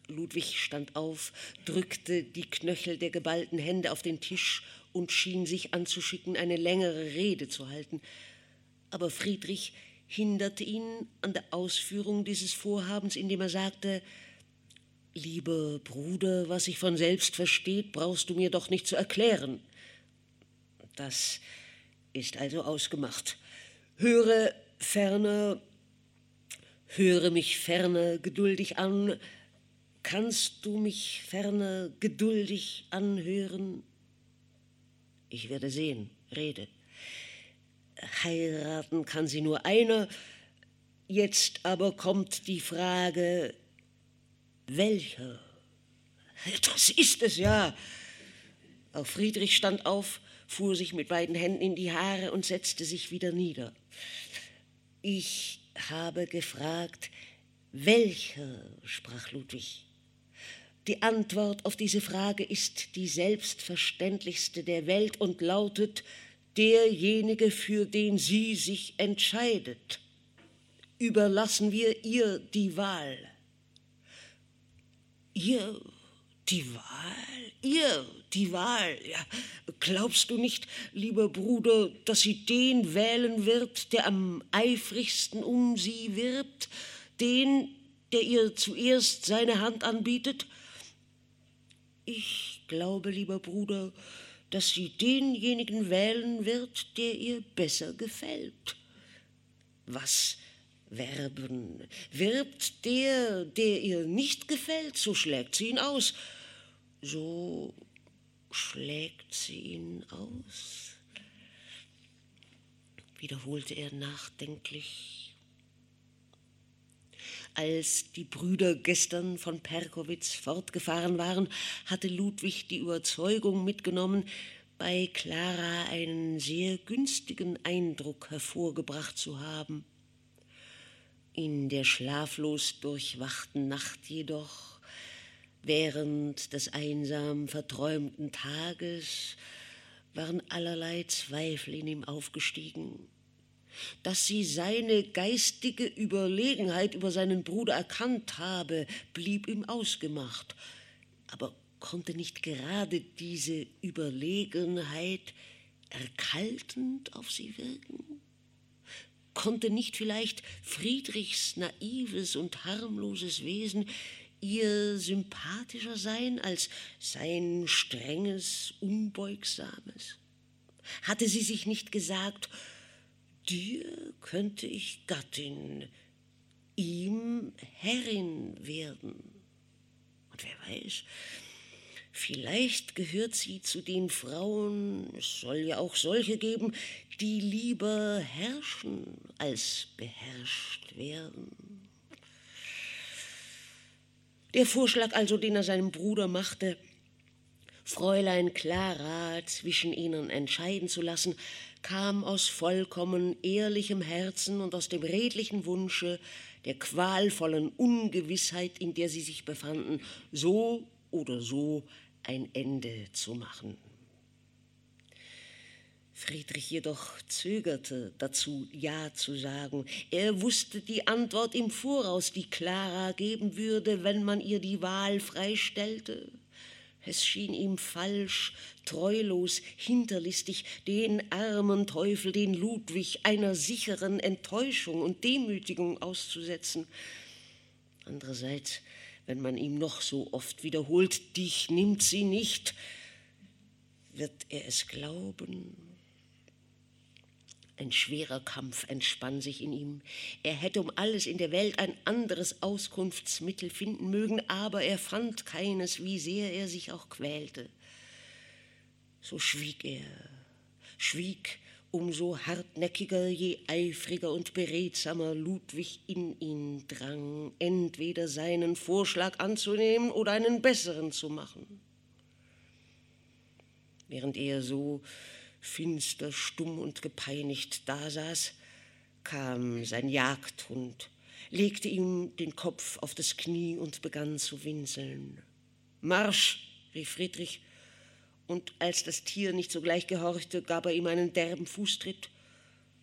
A: Ludwig stand auf, drückte die Knöchel der geballten Hände auf den Tisch und schien sich anzuschicken, eine längere Rede zu halten. Aber Friedrich hinderte ihn an der Ausführung dieses Vorhabens, indem er sagte, Lieber Bruder, was sich von selbst versteht, brauchst du mir doch nicht zu erklären. Das ist also ausgemacht. Höre ferner, höre mich ferner geduldig an, Kannst du mich ferner geduldig anhören? Ich werde sehen, rede. Heiraten kann sie nur einer. Jetzt aber kommt die Frage, welcher? Das ist es ja. Auch Friedrich stand auf, fuhr sich mit beiden Händen in die Haare und setzte sich wieder nieder. Ich habe gefragt, welcher, sprach Ludwig. Die Antwort auf diese Frage ist die selbstverständlichste der Welt und lautet derjenige, für den sie sich entscheidet. Überlassen wir ihr die Wahl. Ihr die Wahl? Ihr die Wahl? Ja, glaubst du nicht, lieber Bruder, dass sie den wählen wird, der am eifrigsten um sie wirbt, den, der ihr zuerst seine Hand anbietet? Ich glaube, lieber Bruder, dass sie denjenigen wählen wird, der ihr besser gefällt. Was werben? Wirbt der, der ihr nicht gefällt, so schlägt sie ihn aus. So schlägt sie ihn aus, wiederholte er nachdenklich. Als die Brüder gestern von Perkowitz fortgefahren waren, hatte Ludwig die Überzeugung mitgenommen, bei Clara einen sehr günstigen Eindruck hervorgebracht zu haben. In der schlaflos durchwachten Nacht jedoch, während des einsam verträumten Tages, waren allerlei Zweifel in ihm aufgestiegen. Dass sie seine geistige Überlegenheit über seinen Bruder erkannt habe, blieb ihm ausgemacht. Aber konnte nicht gerade diese Überlegenheit erkaltend auf sie wirken? Konnte nicht vielleicht Friedrichs naives und harmloses Wesen ihr sympathischer sein als sein strenges, unbeugsames? Hatte sie sich nicht gesagt, dir könnte ich Gattin, ihm Herrin werden? Und wer weiß, Vielleicht gehört sie zu den Frauen, es soll ja auch solche geben, die lieber herrschen als beherrscht werden. Der Vorschlag also, den er seinem Bruder machte, Fräulein Clara zwischen ihnen entscheiden zu lassen, kam aus vollkommen ehrlichem Herzen und aus dem redlichen Wunsche, der qualvollen Ungewissheit, in der sie sich befanden, so oder so ein Ende zu machen. Friedrich jedoch zögerte dazu, Ja zu sagen. Er wusste die Antwort im Voraus, die Clara geben würde, wenn man ihr die Wahl freistellte. Es schien ihm falsch, treulos, hinterlistig, den armen Teufel, den Ludwig, einer sicheren Enttäuschung und Demütigung auszusetzen. Andererseits wenn man ihm noch so oft wiederholt, dich nimmt sie nicht, wird er es glauben. Ein schwerer Kampf entspann sich in ihm. Er hätte um alles in der Welt ein anderes Auskunftsmittel finden mögen, aber er fand keines, wie sehr er sich auch quälte. So schwieg er, schwieg umso hartnäckiger, je eifriger und beredsamer Ludwig in ihn drang, entweder seinen Vorschlag anzunehmen oder einen besseren zu machen. Während er so finster, stumm und gepeinigt dasaß, kam sein Jagdhund, legte ihm den Kopf auf das Knie und begann zu winseln. Marsch, rief Friedrich, und als das Tier nicht sogleich gehorchte, gab er ihm einen derben Fußtritt.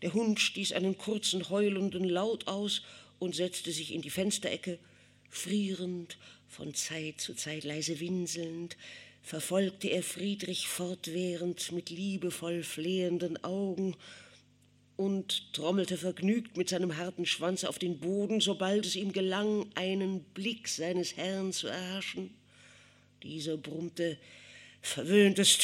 A: Der Hund stieß einen kurzen heulenden Laut aus und setzte sich in die Fensterecke, frierend, von Zeit zu Zeit leise winselnd, verfolgte er Friedrich fortwährend mit liebevoll flehenden Augen und trommelte vergnügt mit seinem harten Schwanz auf den Boden, sobald es ihm gelang, einen Blick seines Herrn zu erhaschen. Dieser brummte Verwöhntes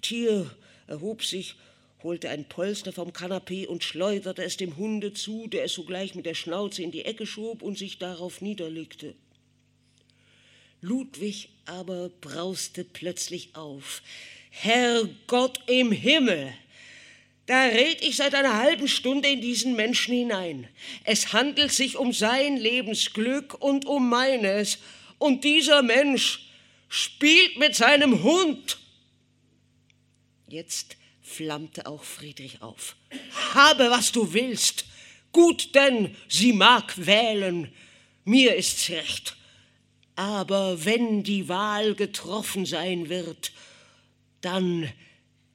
A: Tier erhob sich, holte ein Polster vom Kanapee und schleuderte es dem Hunde zu, der es sogleich mit der Schnauze in die Ecke schob und sich darauf niederlegte. Ludwig aber brauste plötzlich auf. Herr Gott im Himmel! Da red ich seit einer halben Stunde in diesen Menschen hinein. Es handelt sich um sein Lebensglück und um meines. Und dieser Mensch spielt mit seinem Hund. Jetzt flammte auch Friedrich auf. Habe, was du willst. Gut denn, sie mag wählen. Mir ist's recht. Aber wenn die Wahl getroffen sein wird, dann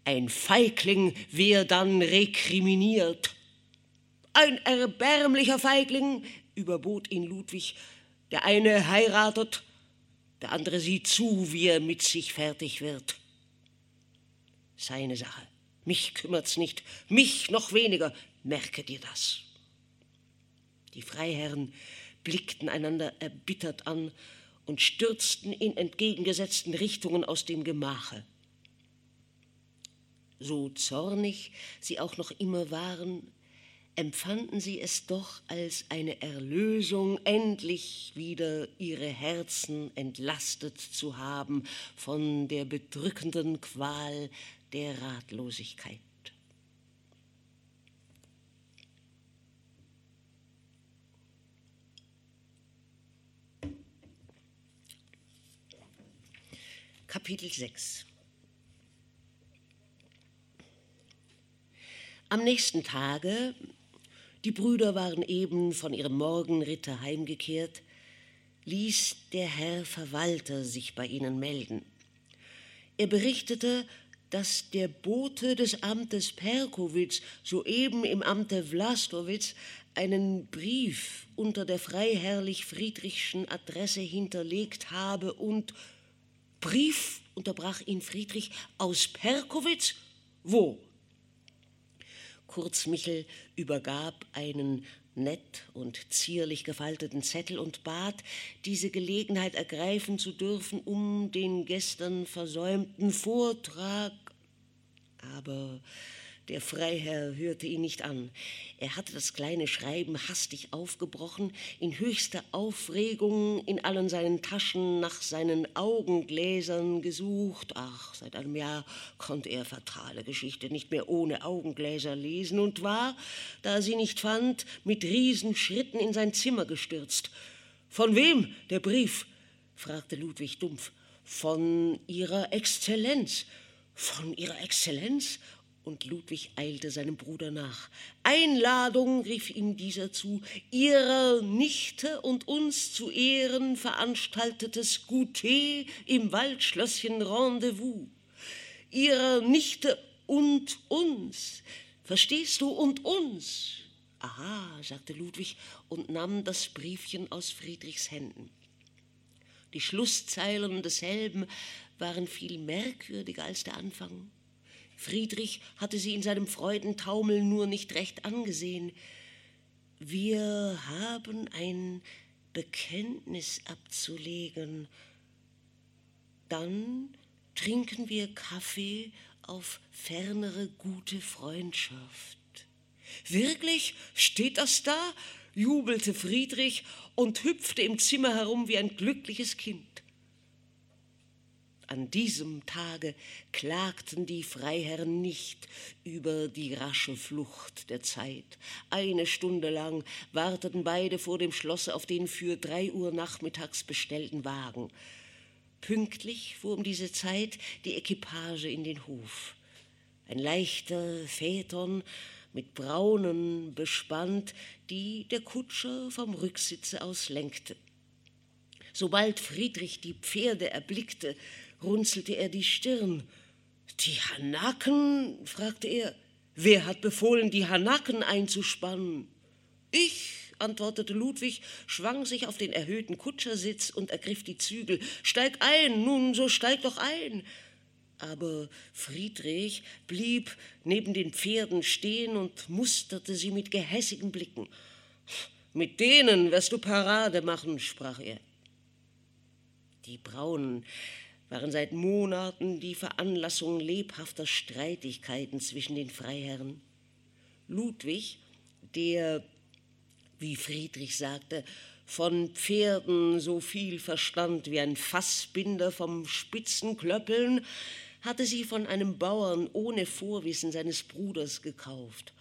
A: ein Feigling, wer dann rekriminiert. Ein erbärmlicher Feigling, überbot ihn Ludwig, der eine heiratet, der andere sieht zu, wie er mit sich fertig wird. Seine Sache. Mich kümmert's nicht, mich noch weniger. Merke dir das. Die Freiherren blickten einander erbittert an und stürzten in entgegengesetzten Richtungen aus dem Gemache. So zornig sie auch noch immer waren, empfanden sie es doch als eine Erlösung, endlich wieder ihre Herzen entlastet zu haben von der bedrückenden Qual der Ratlosigkeit. Kapitel 6 Am nächsten Tage, die Brüder waren eben von ihrem Morgenritte heimgekehrt, ließ der Herr Verwalter sich bei ihnen melden. Er berichtete, dass der Bote des Amtes Perkowitz soeben im Amte Vlastowitz einen Brief unter der freiherrlich Friedrichschen Adresse hinterlegt habe und Brief, unterbrach ihn Friedrich, aus Perkowitz? Wo? Kurz Michel übergab einen nett und zierlich gefalteten Zettel und bat, diese Gelegenheit ergreifen zu dürfen, um den gestern versäumten Vortrag. Aber der Freiherr hörte ihn nicht an. Er hatte das kleine Schreiben hastig aufgebrochen, in höchster Aufregung in allen seinen Taschen nach seinen Augengläsern gesucht. Ach, seit einem Jahr konnte er fatale Geschichte nicht mehr ohne Augengläser lesen und war, da er sie nicht fand, mit Riesenschritten in sein Zimmer gestürzt. Von wem der Brief? fragte Ludwig dumpf. Von Ihrer Exzellenz. Von Ihrer Exzellenz? Und Ludwig eilte seinem Bruder nach. Einladung, rief ihm dieser zu, ihrer Nichte und uns zu Ehren veranstaltetes Goûter im Waldschlösschen Rendezvous. Ihrer Nichte und uns. Verstehst du, und uns? Aha, sagte Ludwig und nahm das Briefchen aus Friedrichs Händen. Die Schlusszeilen desselben waren viel merkwürdiger als der Anfang. Friedrich hatte sie in seinem Freudentaumel nur nicht recht angesehen. Wir haben ein Bekenntnis abzulegen. Dann trinken wir Kaffee auf fernere gute Freundschaft. Wirklich? Steht das da? jubelte Friedrich und hüpfte im Zimmer herum wie ein glückliches Kind. An diesem Tage klagten die Freiherren nicht über die rasche Flucht der Zeit. Eine Stunde lang warteten beide vor dem Schlosse auf den für drei Uhr nachmittags bestellten Wagen. Pünktlich fuhr um diese Zeit die Equipage in den Hof. Ein leichter Phaeton mit Braunen bespannt, die der Kutscher vom Rücksitze aus lenkte. Sobald Friedrich die Pferde erblickte, runzelte er die Stirn. Die Hanaken? fragte er. Wer hat befohlen, die Hanaken einzuspannen? Ich, antwortete Ludwig, schwang sich auf den erhöhten Kutschersitz und ergriff die Zügel. Steig ein, nun, so steig doch ein. Aber Friedrich blieb neben den Pferden stehen und musterte sie mit gehässigen Blicken. Mit denen wirst du Parade machen, sprach er. Die Braunen waren seit Monaten die Veranlassung lebhafter Streitigkeiten zwischen den Freiherren. Ludwig, der, wie Friedrich sagte, von Pferden so viel verstand wie ein Fassbinder vom Spitzenklöppeln, hatte sie von einem Bauern ohne Vorwissen seines Bruders gekauft.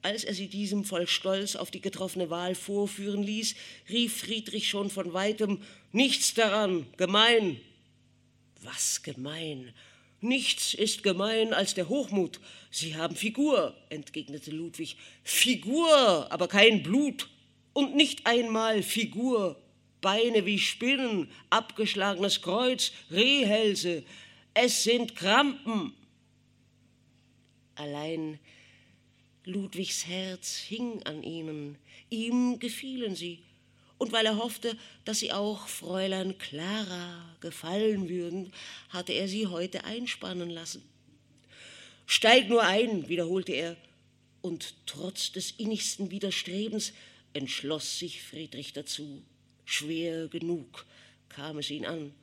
A: Als er sie diesem voll Stolz auf die getroffene Wahl vorführen ließ, rief Friedrich schon von weitem Nichts daran, gemein, was gemein. Nichts ist gemein als der Hochmut. Sie haben Figur, entgegnete Ludwig. Figur, aber kein Blut. Und nicht einmal Figur. Beine wie Spinnen, abgeschlagenes Kreuz, Rehhälse. Es sind Krampen. Allein Ludwigs Herz hing an ihnen. Ihm gefielen sie und weil er hoffte, dass sie auch Fräulein Clara gefallen würden, hatte er sie heute einspannen lassen. Steig nur ein, wiederholte er, und trotz des innigsten Widerstrebens entschloss sich Friedrich dazu. Schwer genug kam es ihn an,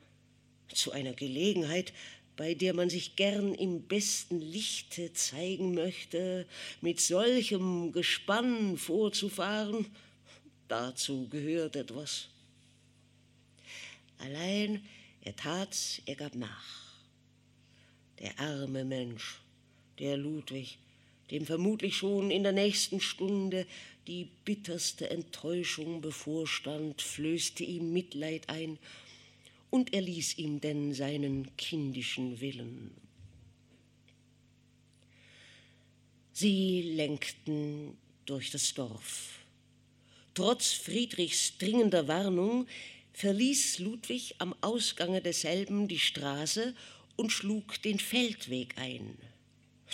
A: zu einer Gelegenheit, bei der man sich gern im besten Lichte zeigen möchte, mit solchem Gespann vorzufahren, Dazu gehört etwas. Allein er tat's, er gab nach. Der arme Mensch, der Ludwig, dem vermutlich schon in der nächsten Stunde die bitterste Enttäuschung bevorstand, flößte ihm Mitleid ein, und er ließ ihm denn seinen kindischen Willen. Sie lenkten durch das Dorf. Trotz Friedrichs dringender Warnung verließ Ludwig am Ausgange desselben die Straße und schlug den Feldweg ein.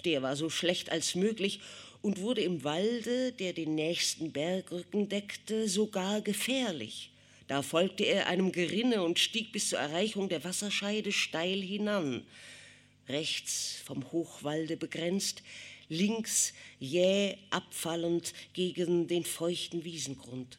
A: Der war so schlecht als möglich und wurde im Walde, der den nächsten Bergrücken deckte, sogar gefährlich. Da folgte er einem Gerinne und stieg bis zur Erreichung der Wasserscheide steil hinan. Rechts vom Hochwalde begrenzt, links jäh abfallend gegen den feuchten Wiesengrund.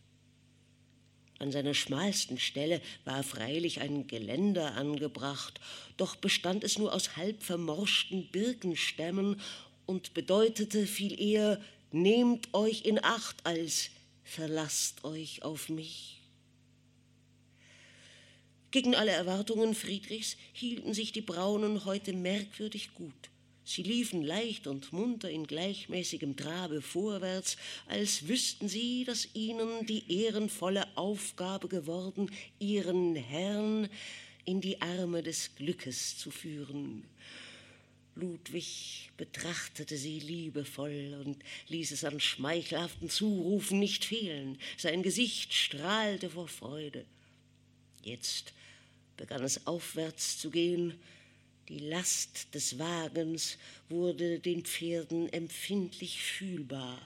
A: An seiner schmalsten Stelle war freilich ein Geländer angebracht, doch bestand es nur aus halb vermorschten Birkenstämmen und bedeutete viel eher, nehmt euch in Acht, als verlasst euch auf mich. Gegen alle Erwartungen Friedrichs hielten sich die Braunen heute merkwürdig gut. Sie liefen leicht und munter in gleichmäßigem Trabe vorwärts, als wüssten sie, dass ihnen die ehrenvolle Aufgabe geworden, ihren Herrn in die Arme des Glückes zu führen. Ludwig betrachtete sie liebevoll und ließ es an schmeichelhaften Zurufen nicht fehlen. Sein Gesicht strahlte vor Freude. Jetzt begann es aufwärts zu gehen. Die Last des Wagens wurde den Pferden empfindlich fühlbar.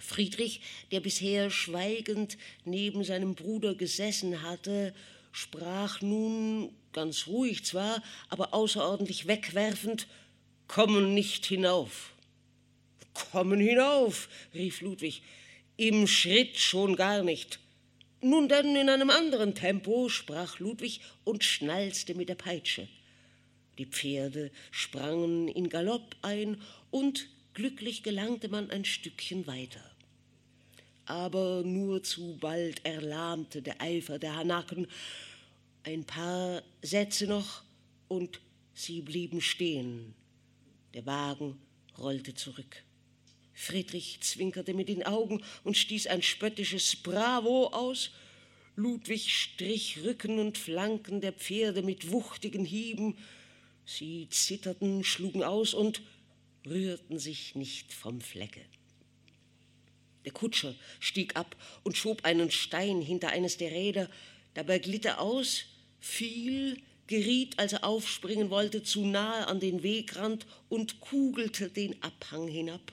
A: Friedrich, der bisher schweigend neben seinem Bruder gesessen hatte, sprach nun ganz ruhig zwar, aber außerordentlich wegwerfend, kommen nicht hinauf. Kommen hinauf, rief Ludwig, im Schritt schon gar nicht. Nun dann in einem anderen Tempo, sprach Ludwig und schnalzte mit der Peitsche. Die Pferde sprangen in Galopp ein und glücklich gelangte man ein Stückchen weiter. Aber nur zu bald erlahmte der Eifer der Hanaken, ein paar Sätze noch und sie blieben stehen. Der Wagen rollte zurück. Friedrich zwinkerte mit den Augen und stieß ein spöttisches Bravo aus. Ludwig strich Rücken und Flanken der Pferde mit wuchtigen Hieben. Sie zitterten, schlugen aus und rührten sich nicht vom Flecke. Der Kutscher stieg ab und schob einen Stein hinter eines der Räder. Dabei glitt er aus fiel, geriet, als er aufspringen wollte, zu nahe an den Wegrand und kugelte den Abhang hinab.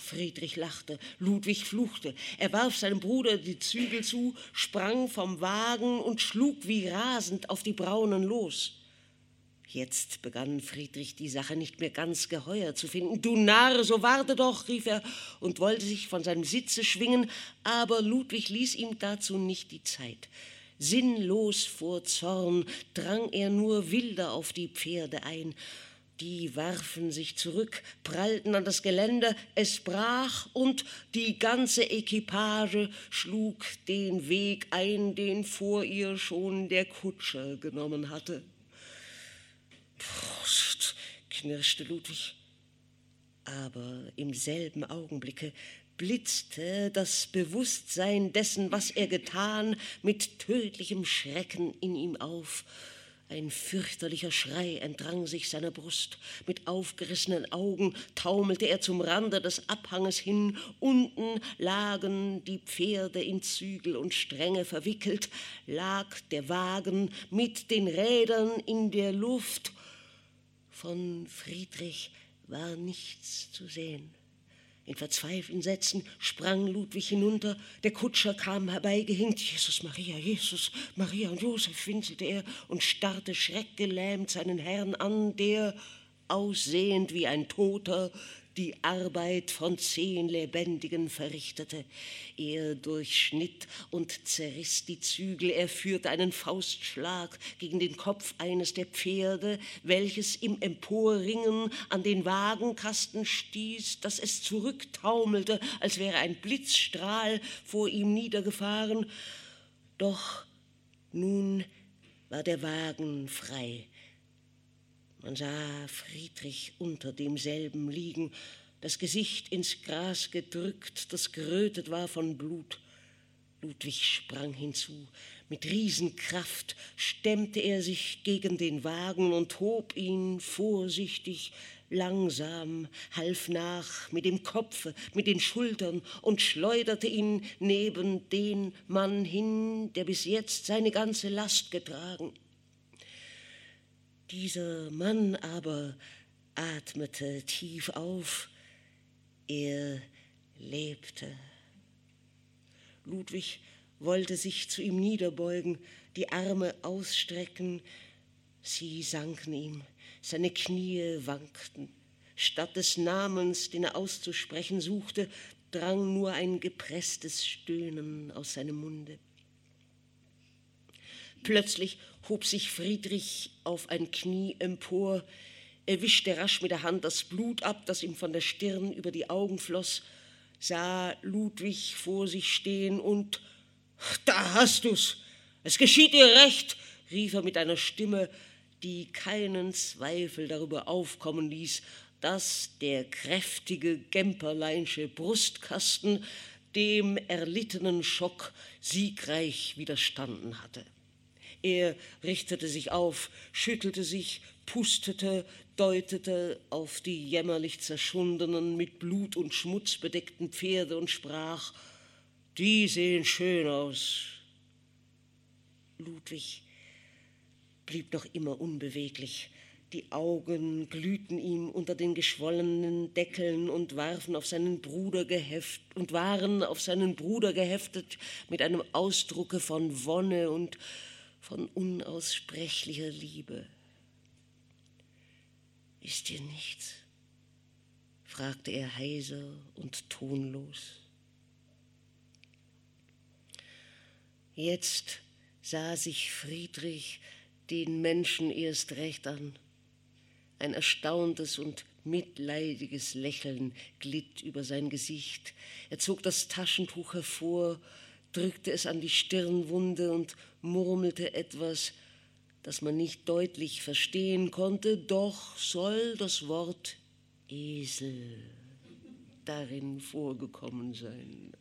A: Friedrich lachte, Ludwig fluchte. Er warf seinem Bruder die Zügel zu, sprang vom Wagen und schlug wie rasend auf die Braunen los. Jetzt begann Friedrich die Sache nicht mehr ganz geheuer zu finden. Du Narr, so warte doch, rief er und wollte sich von seinem Sitze schwingen, aber Ludwig ließ ihm dazu nicht die Zeit. Sinnlos vor Zorn drang er nur wilder auf die Pferde ein. Die warfen sich zurück, prallten an das Geländer, es brach und die ganze Equipage schlug den Weg ein, den vor ihr schon der Kutscher genommen hatte. Prost, knirschte Ludwig. Aber im selben Augenblicke blitzte das Bewusstsein dessen, was er getan, mit tödlichem Schrecken in ihm auf. Ein fürchterlicher Schrei entrang sich seiner Brust. Mit aufgerissenen Augen taumelte er zum Rande des Abhanges hin. Unten lagen die Pferde in Zügel und Stränge verwickelt, lag der Wagen mit den Rädern in der Luft. Von Friedrich war nichts zu sehen. In verzweifelten Sätzen sprang Ludwig hinunter. Der Kutscher kam herbeigehinkt. Jesus, Maria, Jesus, Maria und Josef, winselte er und starrte schreckgelähmt seinen Herrn an, der, aussehend wie ein Toter, die Arbeit von zehn Lebendigen verrichtete. Er durchschnitt und zerriss die Zügel, er führte einen Faustschlag gegen den Kopf eines der Pferde, welches im Emporringen an den Wagenkasten stieß, dass es zurücktaumelte, als wäre ein Blitzstrahl vor ihm niedergefahren. Doch nun war der Wagen frei man sah Friedrich unter demselben liegen, das Gesicht ins Gras gedrückt, das gerötet war von Blut. Ludwig sprang hinzu. Mit Riesenkraft stemmte er sich gegen den Wagen und hob ihn vorsichtig langsam, half nach mit dem Kopfe, mit den Schultern und schleuderte ihn neben den Mann hin, der bis jetzt seine ganze Last getragen. Dieser Mann aber atmete tief auf, er lebte. Ludwig wollte sich zu ihm niederbeugen, die Arme ausstrecken, sie sanken ihm, seine Knie wankten. Statt des Namens, den er auszusprechen suchte, drang nur ein gepresstes Stöhnen aus seinem Munde. Plötzlich hob sich Friedrich auf ein Knie empor, er wischte rasch mit der Hand das Blut ab, das ihm von der Stirn über die Augen floss, sah Ludwig vor sich stehen und da hast du's. Es geschieht dir recht, rief er mit einer Stimme, die keinen Zweifel darüber aufkommen ließ, dass der kräftige Gemperleinsche Brustkasten dem erlittenen Schock siegreich widerstanden hatte. Er richtete sich auf, schüttelte sich, pustete, deutete auf die jämmerlich zerschundenen, mit Blut und Schmutz bedeckten Pferde und sprach, die sehen schön aus. Ludwig blieb noch immer unbeweglich. Die Augen glühten ihm unter den geschwollenen Deckeln und warfen auf seinen Bruder geheft und waren auf seinen Bruder geheftet mit einem Ausdrucke von Wonne und von unaussprechlicher Liebe. Ist dir nichts? fragte er heiser und tonlos. Jetzt sah sich Friedrich den Menschen erst recht an. Ein erstauntes und mitleidiges Lächeln glitt über sein Gesicht. Er zog das Taschentuch hervor, drückte es an die Stirnwunde und murmelte etwas, das man nicht deutlich verstehen konnte, doch soll das Wort Esel darin vorgekommen sein.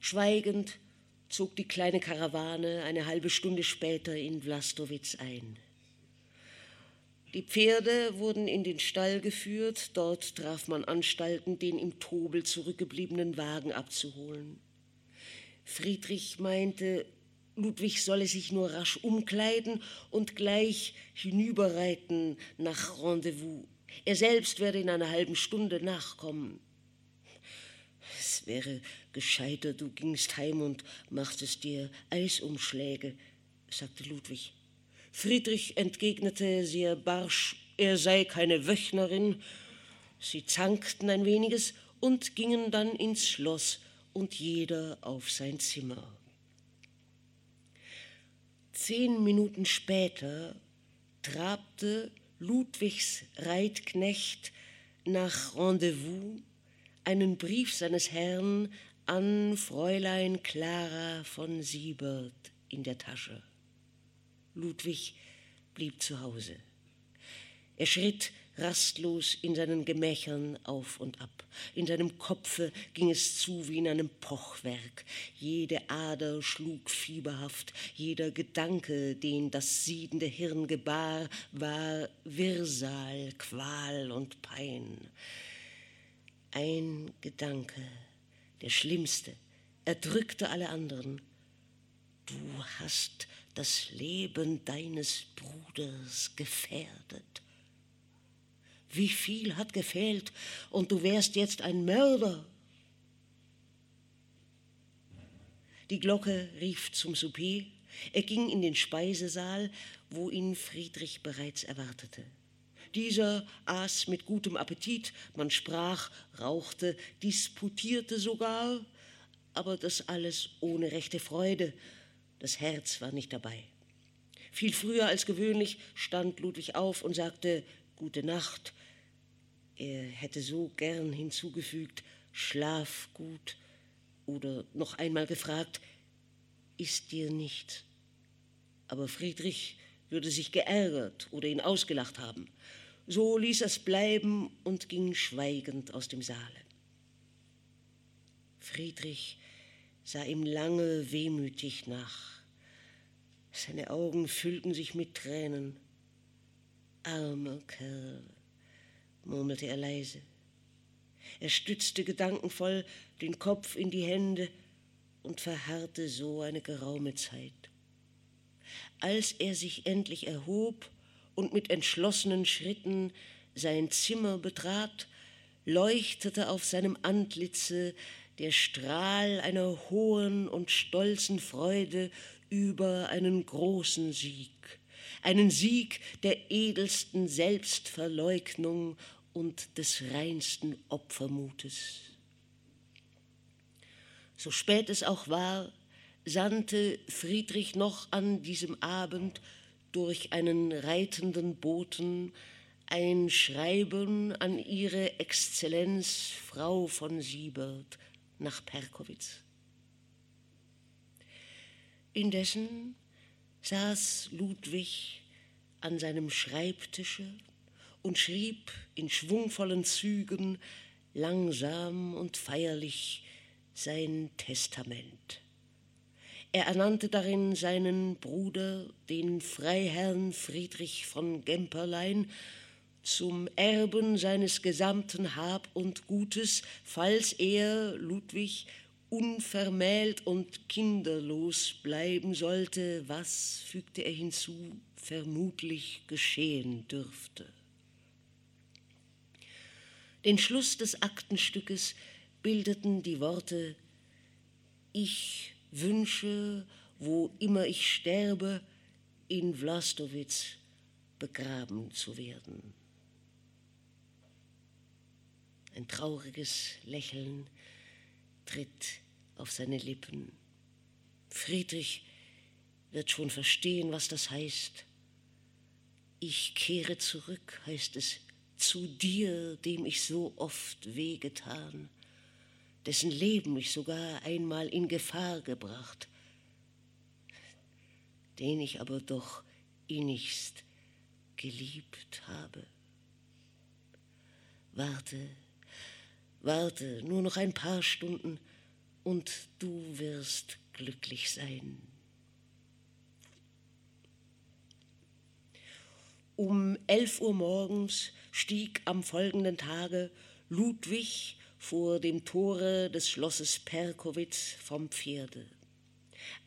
A: Schweigend zog die kleine Karawane eine halbe Stunde später in Vlastowitz ein. Die Pferde wurden in den Stall geführt, dort traf man Anstalten, den im Tobel zurückgebliebenen Wagen abzuholen. Friedrich meinte, Ludwig solle sich nur rasch umkleiden und gleich hinüberreiten nach Rendezvous. Er selbst werde in einer halben Stunde nachkommen. Es wäre gescheiter, du gingst heim und machtest dir Eisumschläge, sagte Ludwig. Friedrich entgegnete sehr barsch, er sei keine Wöchnerin. Sie zankten ein weniges und gingen dann ins Schloss und jeder auf sein Zimmer. Zehn Minuten später trabte Ludwigs Reitknecht nach Rendezvous einen Brief seines Herrn an Fräulein Clara von Siebert in der Tasche. Ludwig blieb zu Hause. Er schritt rastlos in seinen Gemächern auf und ab. In seinem Kopfe ging es zu wie in einem Pochwerk. Jede Ader schlug fieberhaft, jeder Gedanke, den das siedende Hirn gebar, war Wirrsal, Qual und Pein. Ein Gedanke, der schlimmste, erdrückte alle anderen. Du hast das Leben deines Bruders gefährdet. Wie viel hat gefehlt und du wärst jetzt ein Mörder. Die Glocke rief zum Souper. Er ging in den Speisesaal, wo ihn Friedrich bereits erwartete. Dieser aß mit gutem Appetit, man sprach, rauchte, disputierte sogar, aber das alles ohne rechte Freude. Das Herz war nicht dabei. Viel früher als gewöhnlich stand Ludwig auf und sagte Gute Nacht. Er hätte so gern hinzugefügt Schlaf gut oder noch einmal gefragt Ist dir nicht? Aber Friedrich würde sich geärgert oder ihn ausgelacht haben. So ließ er es bleiben und ging schweigend aus dem Saale. Friedrich sah ihm lange wehmütig nach. Seine Augen füllten sich mit Tränen. Armer Kerl, murmelte er leise. Er stützte gedankenvoll den Kopf in die Hände und verharrte so eine geraume Zeit. Als er sich endlich erhob und mit entschlossenen Schritten sein Zimmer betrat, leuchtete auf seinem Antlitze der Strahl einer hohen und stolzen Freude über einen großen Sieg, einen Sieg der edelsten Selbstverleugnung und des reinsten Opfermutes. So spät es auch war, sandte Friedrich noch an diesem Abend durch einen reitenden Boten ein Schreiben an ihre Exzellenz Frau von Siebert nach Perkowitz. Indessen saß Ludwig an seinem Schreibtische und schrieb in schwungvollen Zügen langsam und feierlich sein Testament. Er ernannte darin seinen Bruder, den Freiherrn Friedrich von Gemperlein, zum Erben seines gesamten Hab und Gutes, falls er, Ludwig, unvermählt und kinderlos bleiben sollte, was, fügte er hinzu, vermutlich geschehen dürfte. Den Schluss des Aktenstückes bildeten die Worte Ich wünsche, wo immer ich sterbe, in Vlastowitz begraben zu werden. Ein trauriges Lächeln tritt auf seine Lippen. Friedrich wird schon verstehen, was das heißt. Ich kehre zurück, heißt es, zu dir, dem ich so oft wehgetan, dessen Leben ich sogar einmal in Gefahr gebracht, den ich aber doch innigst geliebt habe. Warte, Warte nur noch ein paar Stunden und du wirst glücklich sein. Um elf Uhr morgens stieg am folgenden Tage Ludwig vor dem Tore des Schlosses Perkowitz vom Pferde.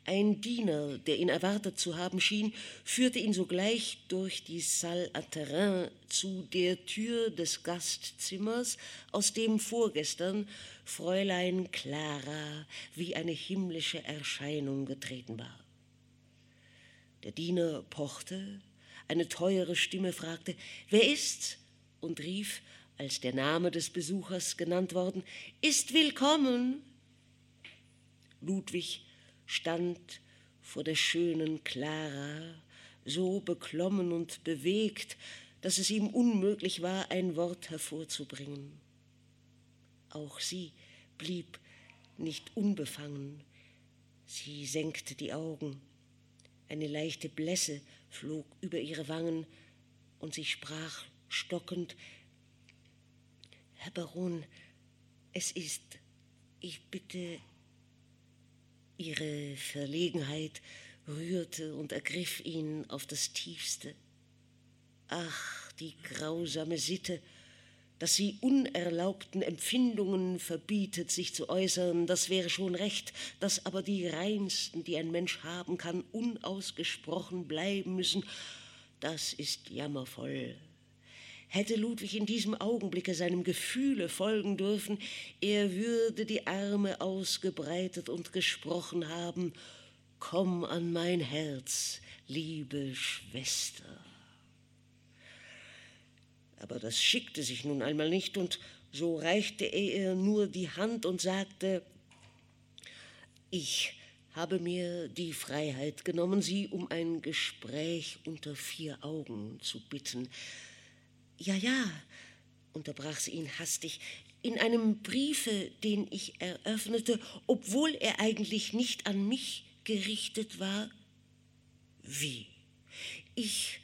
A: Ein Diener, der ihn erwartet zu haben schien, führte ihn sogleich durch die Salle à Terrain zu der Tür des Gastzimmers, aus dem vorgestern Fräulein Clara wie eine himmlische Erscheinung getreten war. Der Diener pochte, eine teure Stimme fragte, wer ist's? und rief, als der Name des Besuchers genannt worden, ist willkommen. Ludwig stand vor der schönen Clara, so beklommen und bewegt, dass es ihm unmöglich war, ein Wort hervorzubringen. Auch sie blieb nicht unbefangen. Sie senkte die Augen. Eine leichte Blässe flog über ihre Wangen und sie sprach stockend, Herr Baron, es ist, ich bitte, Ihre Verlegenheit rührte und ergriff ihn auf das tiefste. Ach, die grausame Sitte, dass sie unerlaubten Empfindungen verbietet, sich zu äußern, das wäre schon recht, dass aber die reinsten, die ein Mensch haben kann, unausgesprochen bleiben müssen, das ist jammervoll. Hätte Ludwig in diesem Augenblicke seinem Gefühle folgen dürfen, er würde die Arme ausgebreitet und gesprochen haben, Komm an mein Herz, liebe Schwester. Aber das schickte sich nun einmal nicht, und so reichte er ihr nur die Hand und sagte, ich habe mir die Freiheit genommen, Sie um ein Gespräch unter vier Augen zu bitten. Ja, ja, unterbrach sie ihn hastig, in einem Briefe, den ich eröffnete, obwohl er eigentlich nicht an mich gerichtet war. Wie? Ich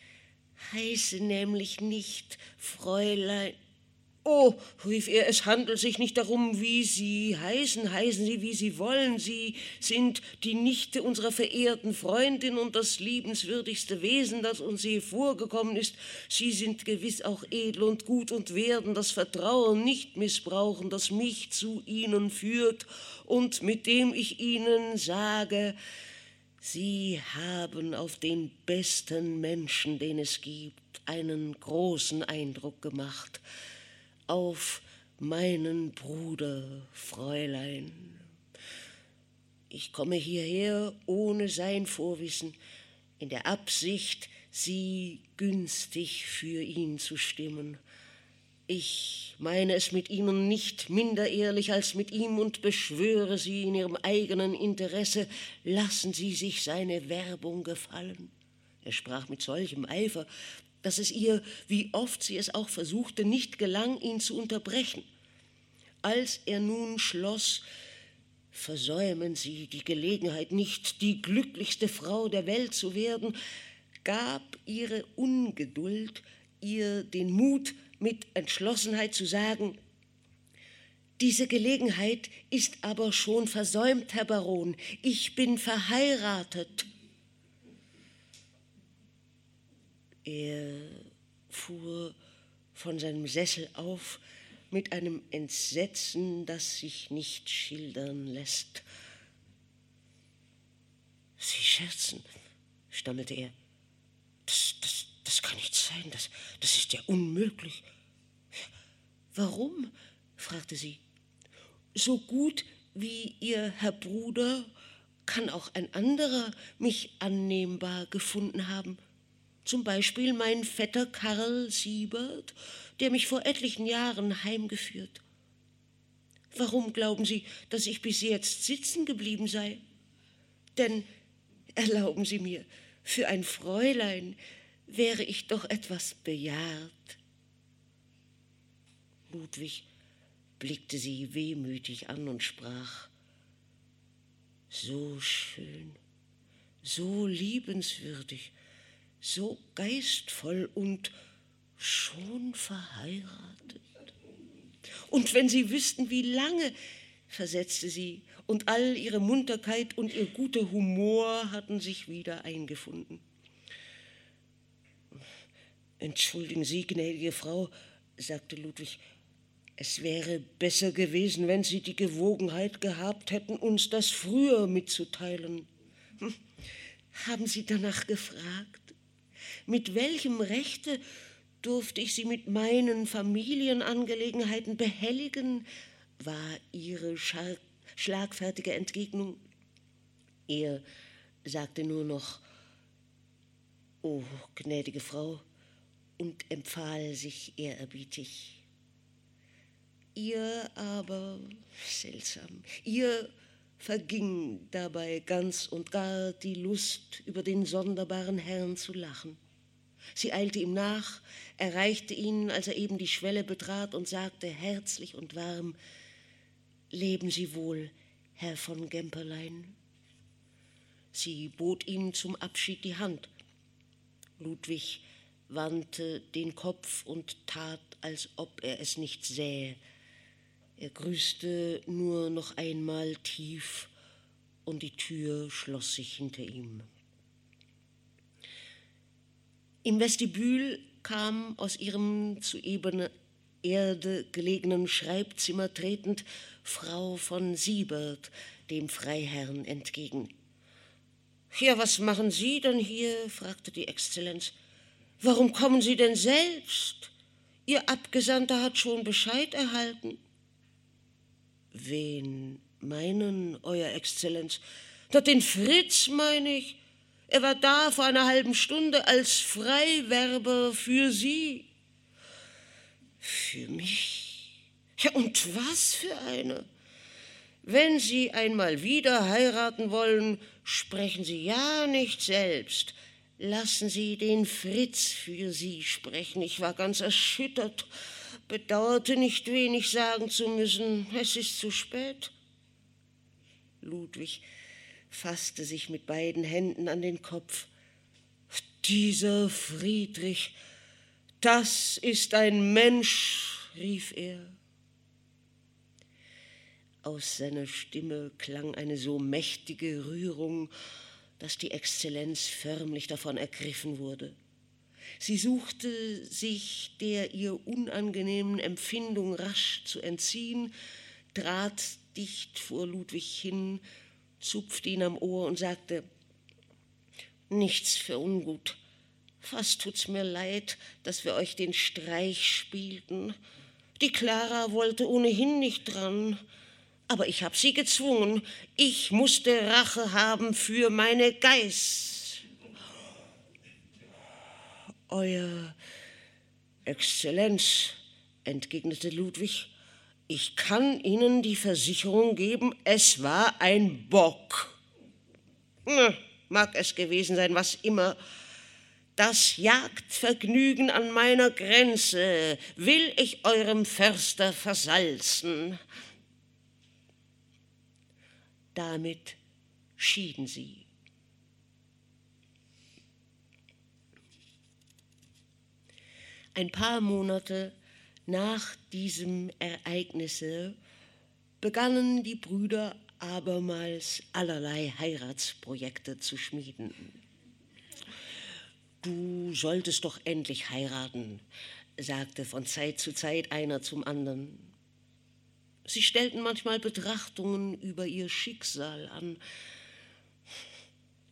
A: heiße nämlich nicht Fräulein. Oh, rief er, es handelt sich nicht darum, wie Sie heißen, heißen Sie, wie Sie wollen. Sie sind die Nichte unserer verehrten Freundin und das liebenswürdigste Wesen, das uns je vorgekommen ist. Sie sind gewiss auch edel und gut und werden das Vertrauen nicht missbrauchen, das mich zu Ihnen führt und mit dem ich Ihnen sage, Sie haben auf den besten Menschen, den es gibt, einen großen Eindruck gemacht auf meinen Bruder, Fräulein. Ich komme hierher ohne sein Vorwissen, in der Absicht, Sie günstig für ihn zu stimmen. Ich meine es mit Ihnen nicht minder ehrlich als mit ihm und beschwöre Sie in Ihrem eigenen Interesse, lassen Sie sich seine Werbung gefallen. Er sprach mit solchem Eifer, dass es ihr, wie oft sie es auch versuchte, nicht gelang, ihn zu unterbrechen. Als er nun schloss, versäumen Sie die Gelegenheit nicht, die glücklichste Frau der Welt zu werden, gab ihre Ungeduld ihr den Mut, mit Entschlossenheit zu sagen, diese Gelegenheit ist aber schon versäumt, Herr Baron. Ich bin verheiratet. Er fuhr von seinem Sessel auf mit einem Entsetzen, das sich nicht schildern lässt. Sie scherzen, stammelte er. Das, das, das kann nicht sein, das, das ist ja unmöglich. Warum? fragte sie. So gut wie Ihr Herr Bruder kann auch ein anderer mich annehmbar gefunden haben. Zum Beispiel mein Vetter Karl Siebert, der mich vor etlichen Jahren heimgeführt. Warum glauben Sie, dass ich bis jetzt sitzen geblieben sei? Denn, erlauben Sie mir, für ein Fräulein wäre ich doch etwas bejahrt. Ludwig blickte sie wehmütig an und sprach, so schön, so liebenswürdig, so geistvoll und schon verheiratet. Und wenn Sie wüssten, wie lange, versetzte sie, und all ihre Munterkeit und ihr guter Humor hatten sich wieder eingefunden. Entschuldigen Sie, gnädige Frau, sagte Ludwig, es wäre besser gewesen, wenn Sie die Gewogenheit gehabt hätten, uns das früher mitzuteilen. Hm, haben Sie danach gefragt? Mit welchem Rechte durfte ich Sie mit meinen Familienangelegenheiten behelligen, war ihre schlagfertige Entgegnung. Er sagte nur noch, oh, gnädige Frau, und empfahl sich ehrerbietig. Ihr aber, seltsam, ihr verging dabei ganz und gar die Lust, über den sonderbaren Herrn zu lachen. Sie eilte ihm nach, erreichte ihn, als er eben die Schwelle betrat und sagte herzlich und warm, Leben Sie wohl, Herr von Gemperlein. Sie bot ihm zum Abschied die Hand. Ludwig wandte den Kopf und tat, als ob er es nicht sähe. Er grüßte nur noch einmal tief und die Tür schloss sich hinter ihm. Im Vestibül kam aus ihrem zu ebener Erde gelegenen Schreibzimmer tretend Frau von Siebert dem Freiherrn entgegen. Ja, was machen Sie denn hier? fragte die Exzellenz. Warum kommen Sie denn selbst? Ihr Abgesandter hat schon Bescheid erhalten. Wen meinen, Euer Exzellenz? Na, den Fritz meine ich. Er war da vor einer halben Stunde als Freiwerber für Sie. Für mich? Ja, und was für eine? Wenn Sie einmal wieder heiraten wollen, sprechen Sie ja nicht selbst. Lassen Sie den Fritz für Sie sprechen. Ich war ganz erschüttert, bedauerte nicht wenig sagen zu müssen, es ist zu spät. Ludwig fasste sich mit beiden Händen an den Kopf. Dieser Friedrich, das ist ein Mensch, rief er. Aus seiner Stimme klang eine so mächtige Rührung, dass die Exzellenz förmlich davon ergriffen wurde. Sie suchte sich der ihr unangenehmen Empfindung rasch zu entziehen, trat dicht vor Ludwig hin, zupfte ihn am Ohr und sagte, Nichts für ungut. Fast tut's mir leid, dass wir euch den Streich spielten. Die Clara wollte ohnehin nicht dran. Aber ich hab sie gezwungen. Ich musste Rache haben für meine Geiß. Euer Exzellenz, entgegnete Ludwig, ich kann Ihnen die Versicherung geben, es war ein Bock. Na, mag es gewesen sein, was immer. Das Jagdvergnügen an meiner Grenze will ich eurem Förster versalzen. Damit schieden sie. Ein paar Monate nach diesem Ereignisse begannen die Brüder abermals allerlei Heiratsprojekte zu schmieden. Du solltest doch endlich heiraten, sagte von Zeit zu Zeit einer zum anderen. Sie stellten manchmal Betrachtungen über ihr Schicksal an.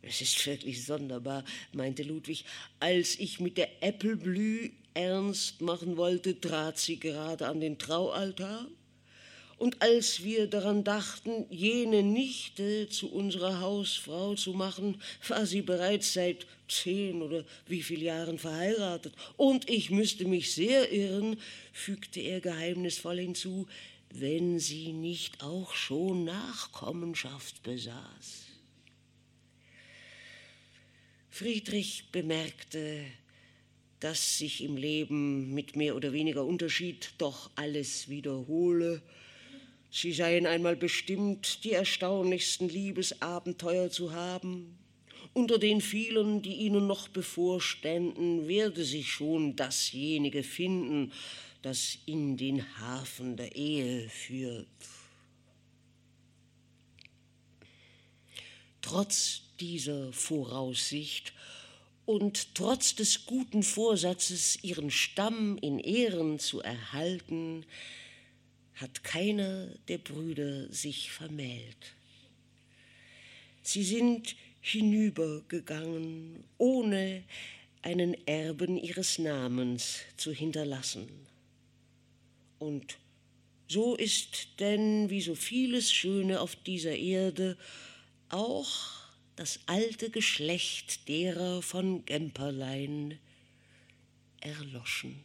A: Es ist wirklich sonderbar, meinte Ludwig. Als ich mit der Äppelblü ernst machen wollte, trat sie gerade an den Traualtar und als wir daran dachten, jene Nichte zu unserer Hausfrau zu machen, war sie bereits seit zehn oder wie viel Jahren verheiratet. Und ich müsste mich sehr irren, fügte er geheimnisvoll hinzu, wenn sie nicht auch schon Nachkommenschaft besaß. Friedrich bemerkte, dass sich im Leben mit mehr oder weniger Unterschied doch alles wiederhole Sie seien einmal bestimmt, die erstaunlichsten Liebesabenteuer zu haben. Unter den vielen, die ihnen noch bevorständen, werde sich schon dasjenige finden, das in den Hafen der Ehe führt. Trotz dieser Voraussicht und trotz des guten Vorsatzes, ihren Stamm in Ehren zu erhalten, hat keiner der Brüder sich vermählt. Sie sind hinübergegangen, ohne einen Erben ihres Namens zu hinterlassen. Und so ist denn, wie so vieles Schöne auf dieser Erde, auch das alte Geschlecht derer von Gemperlein erloschen.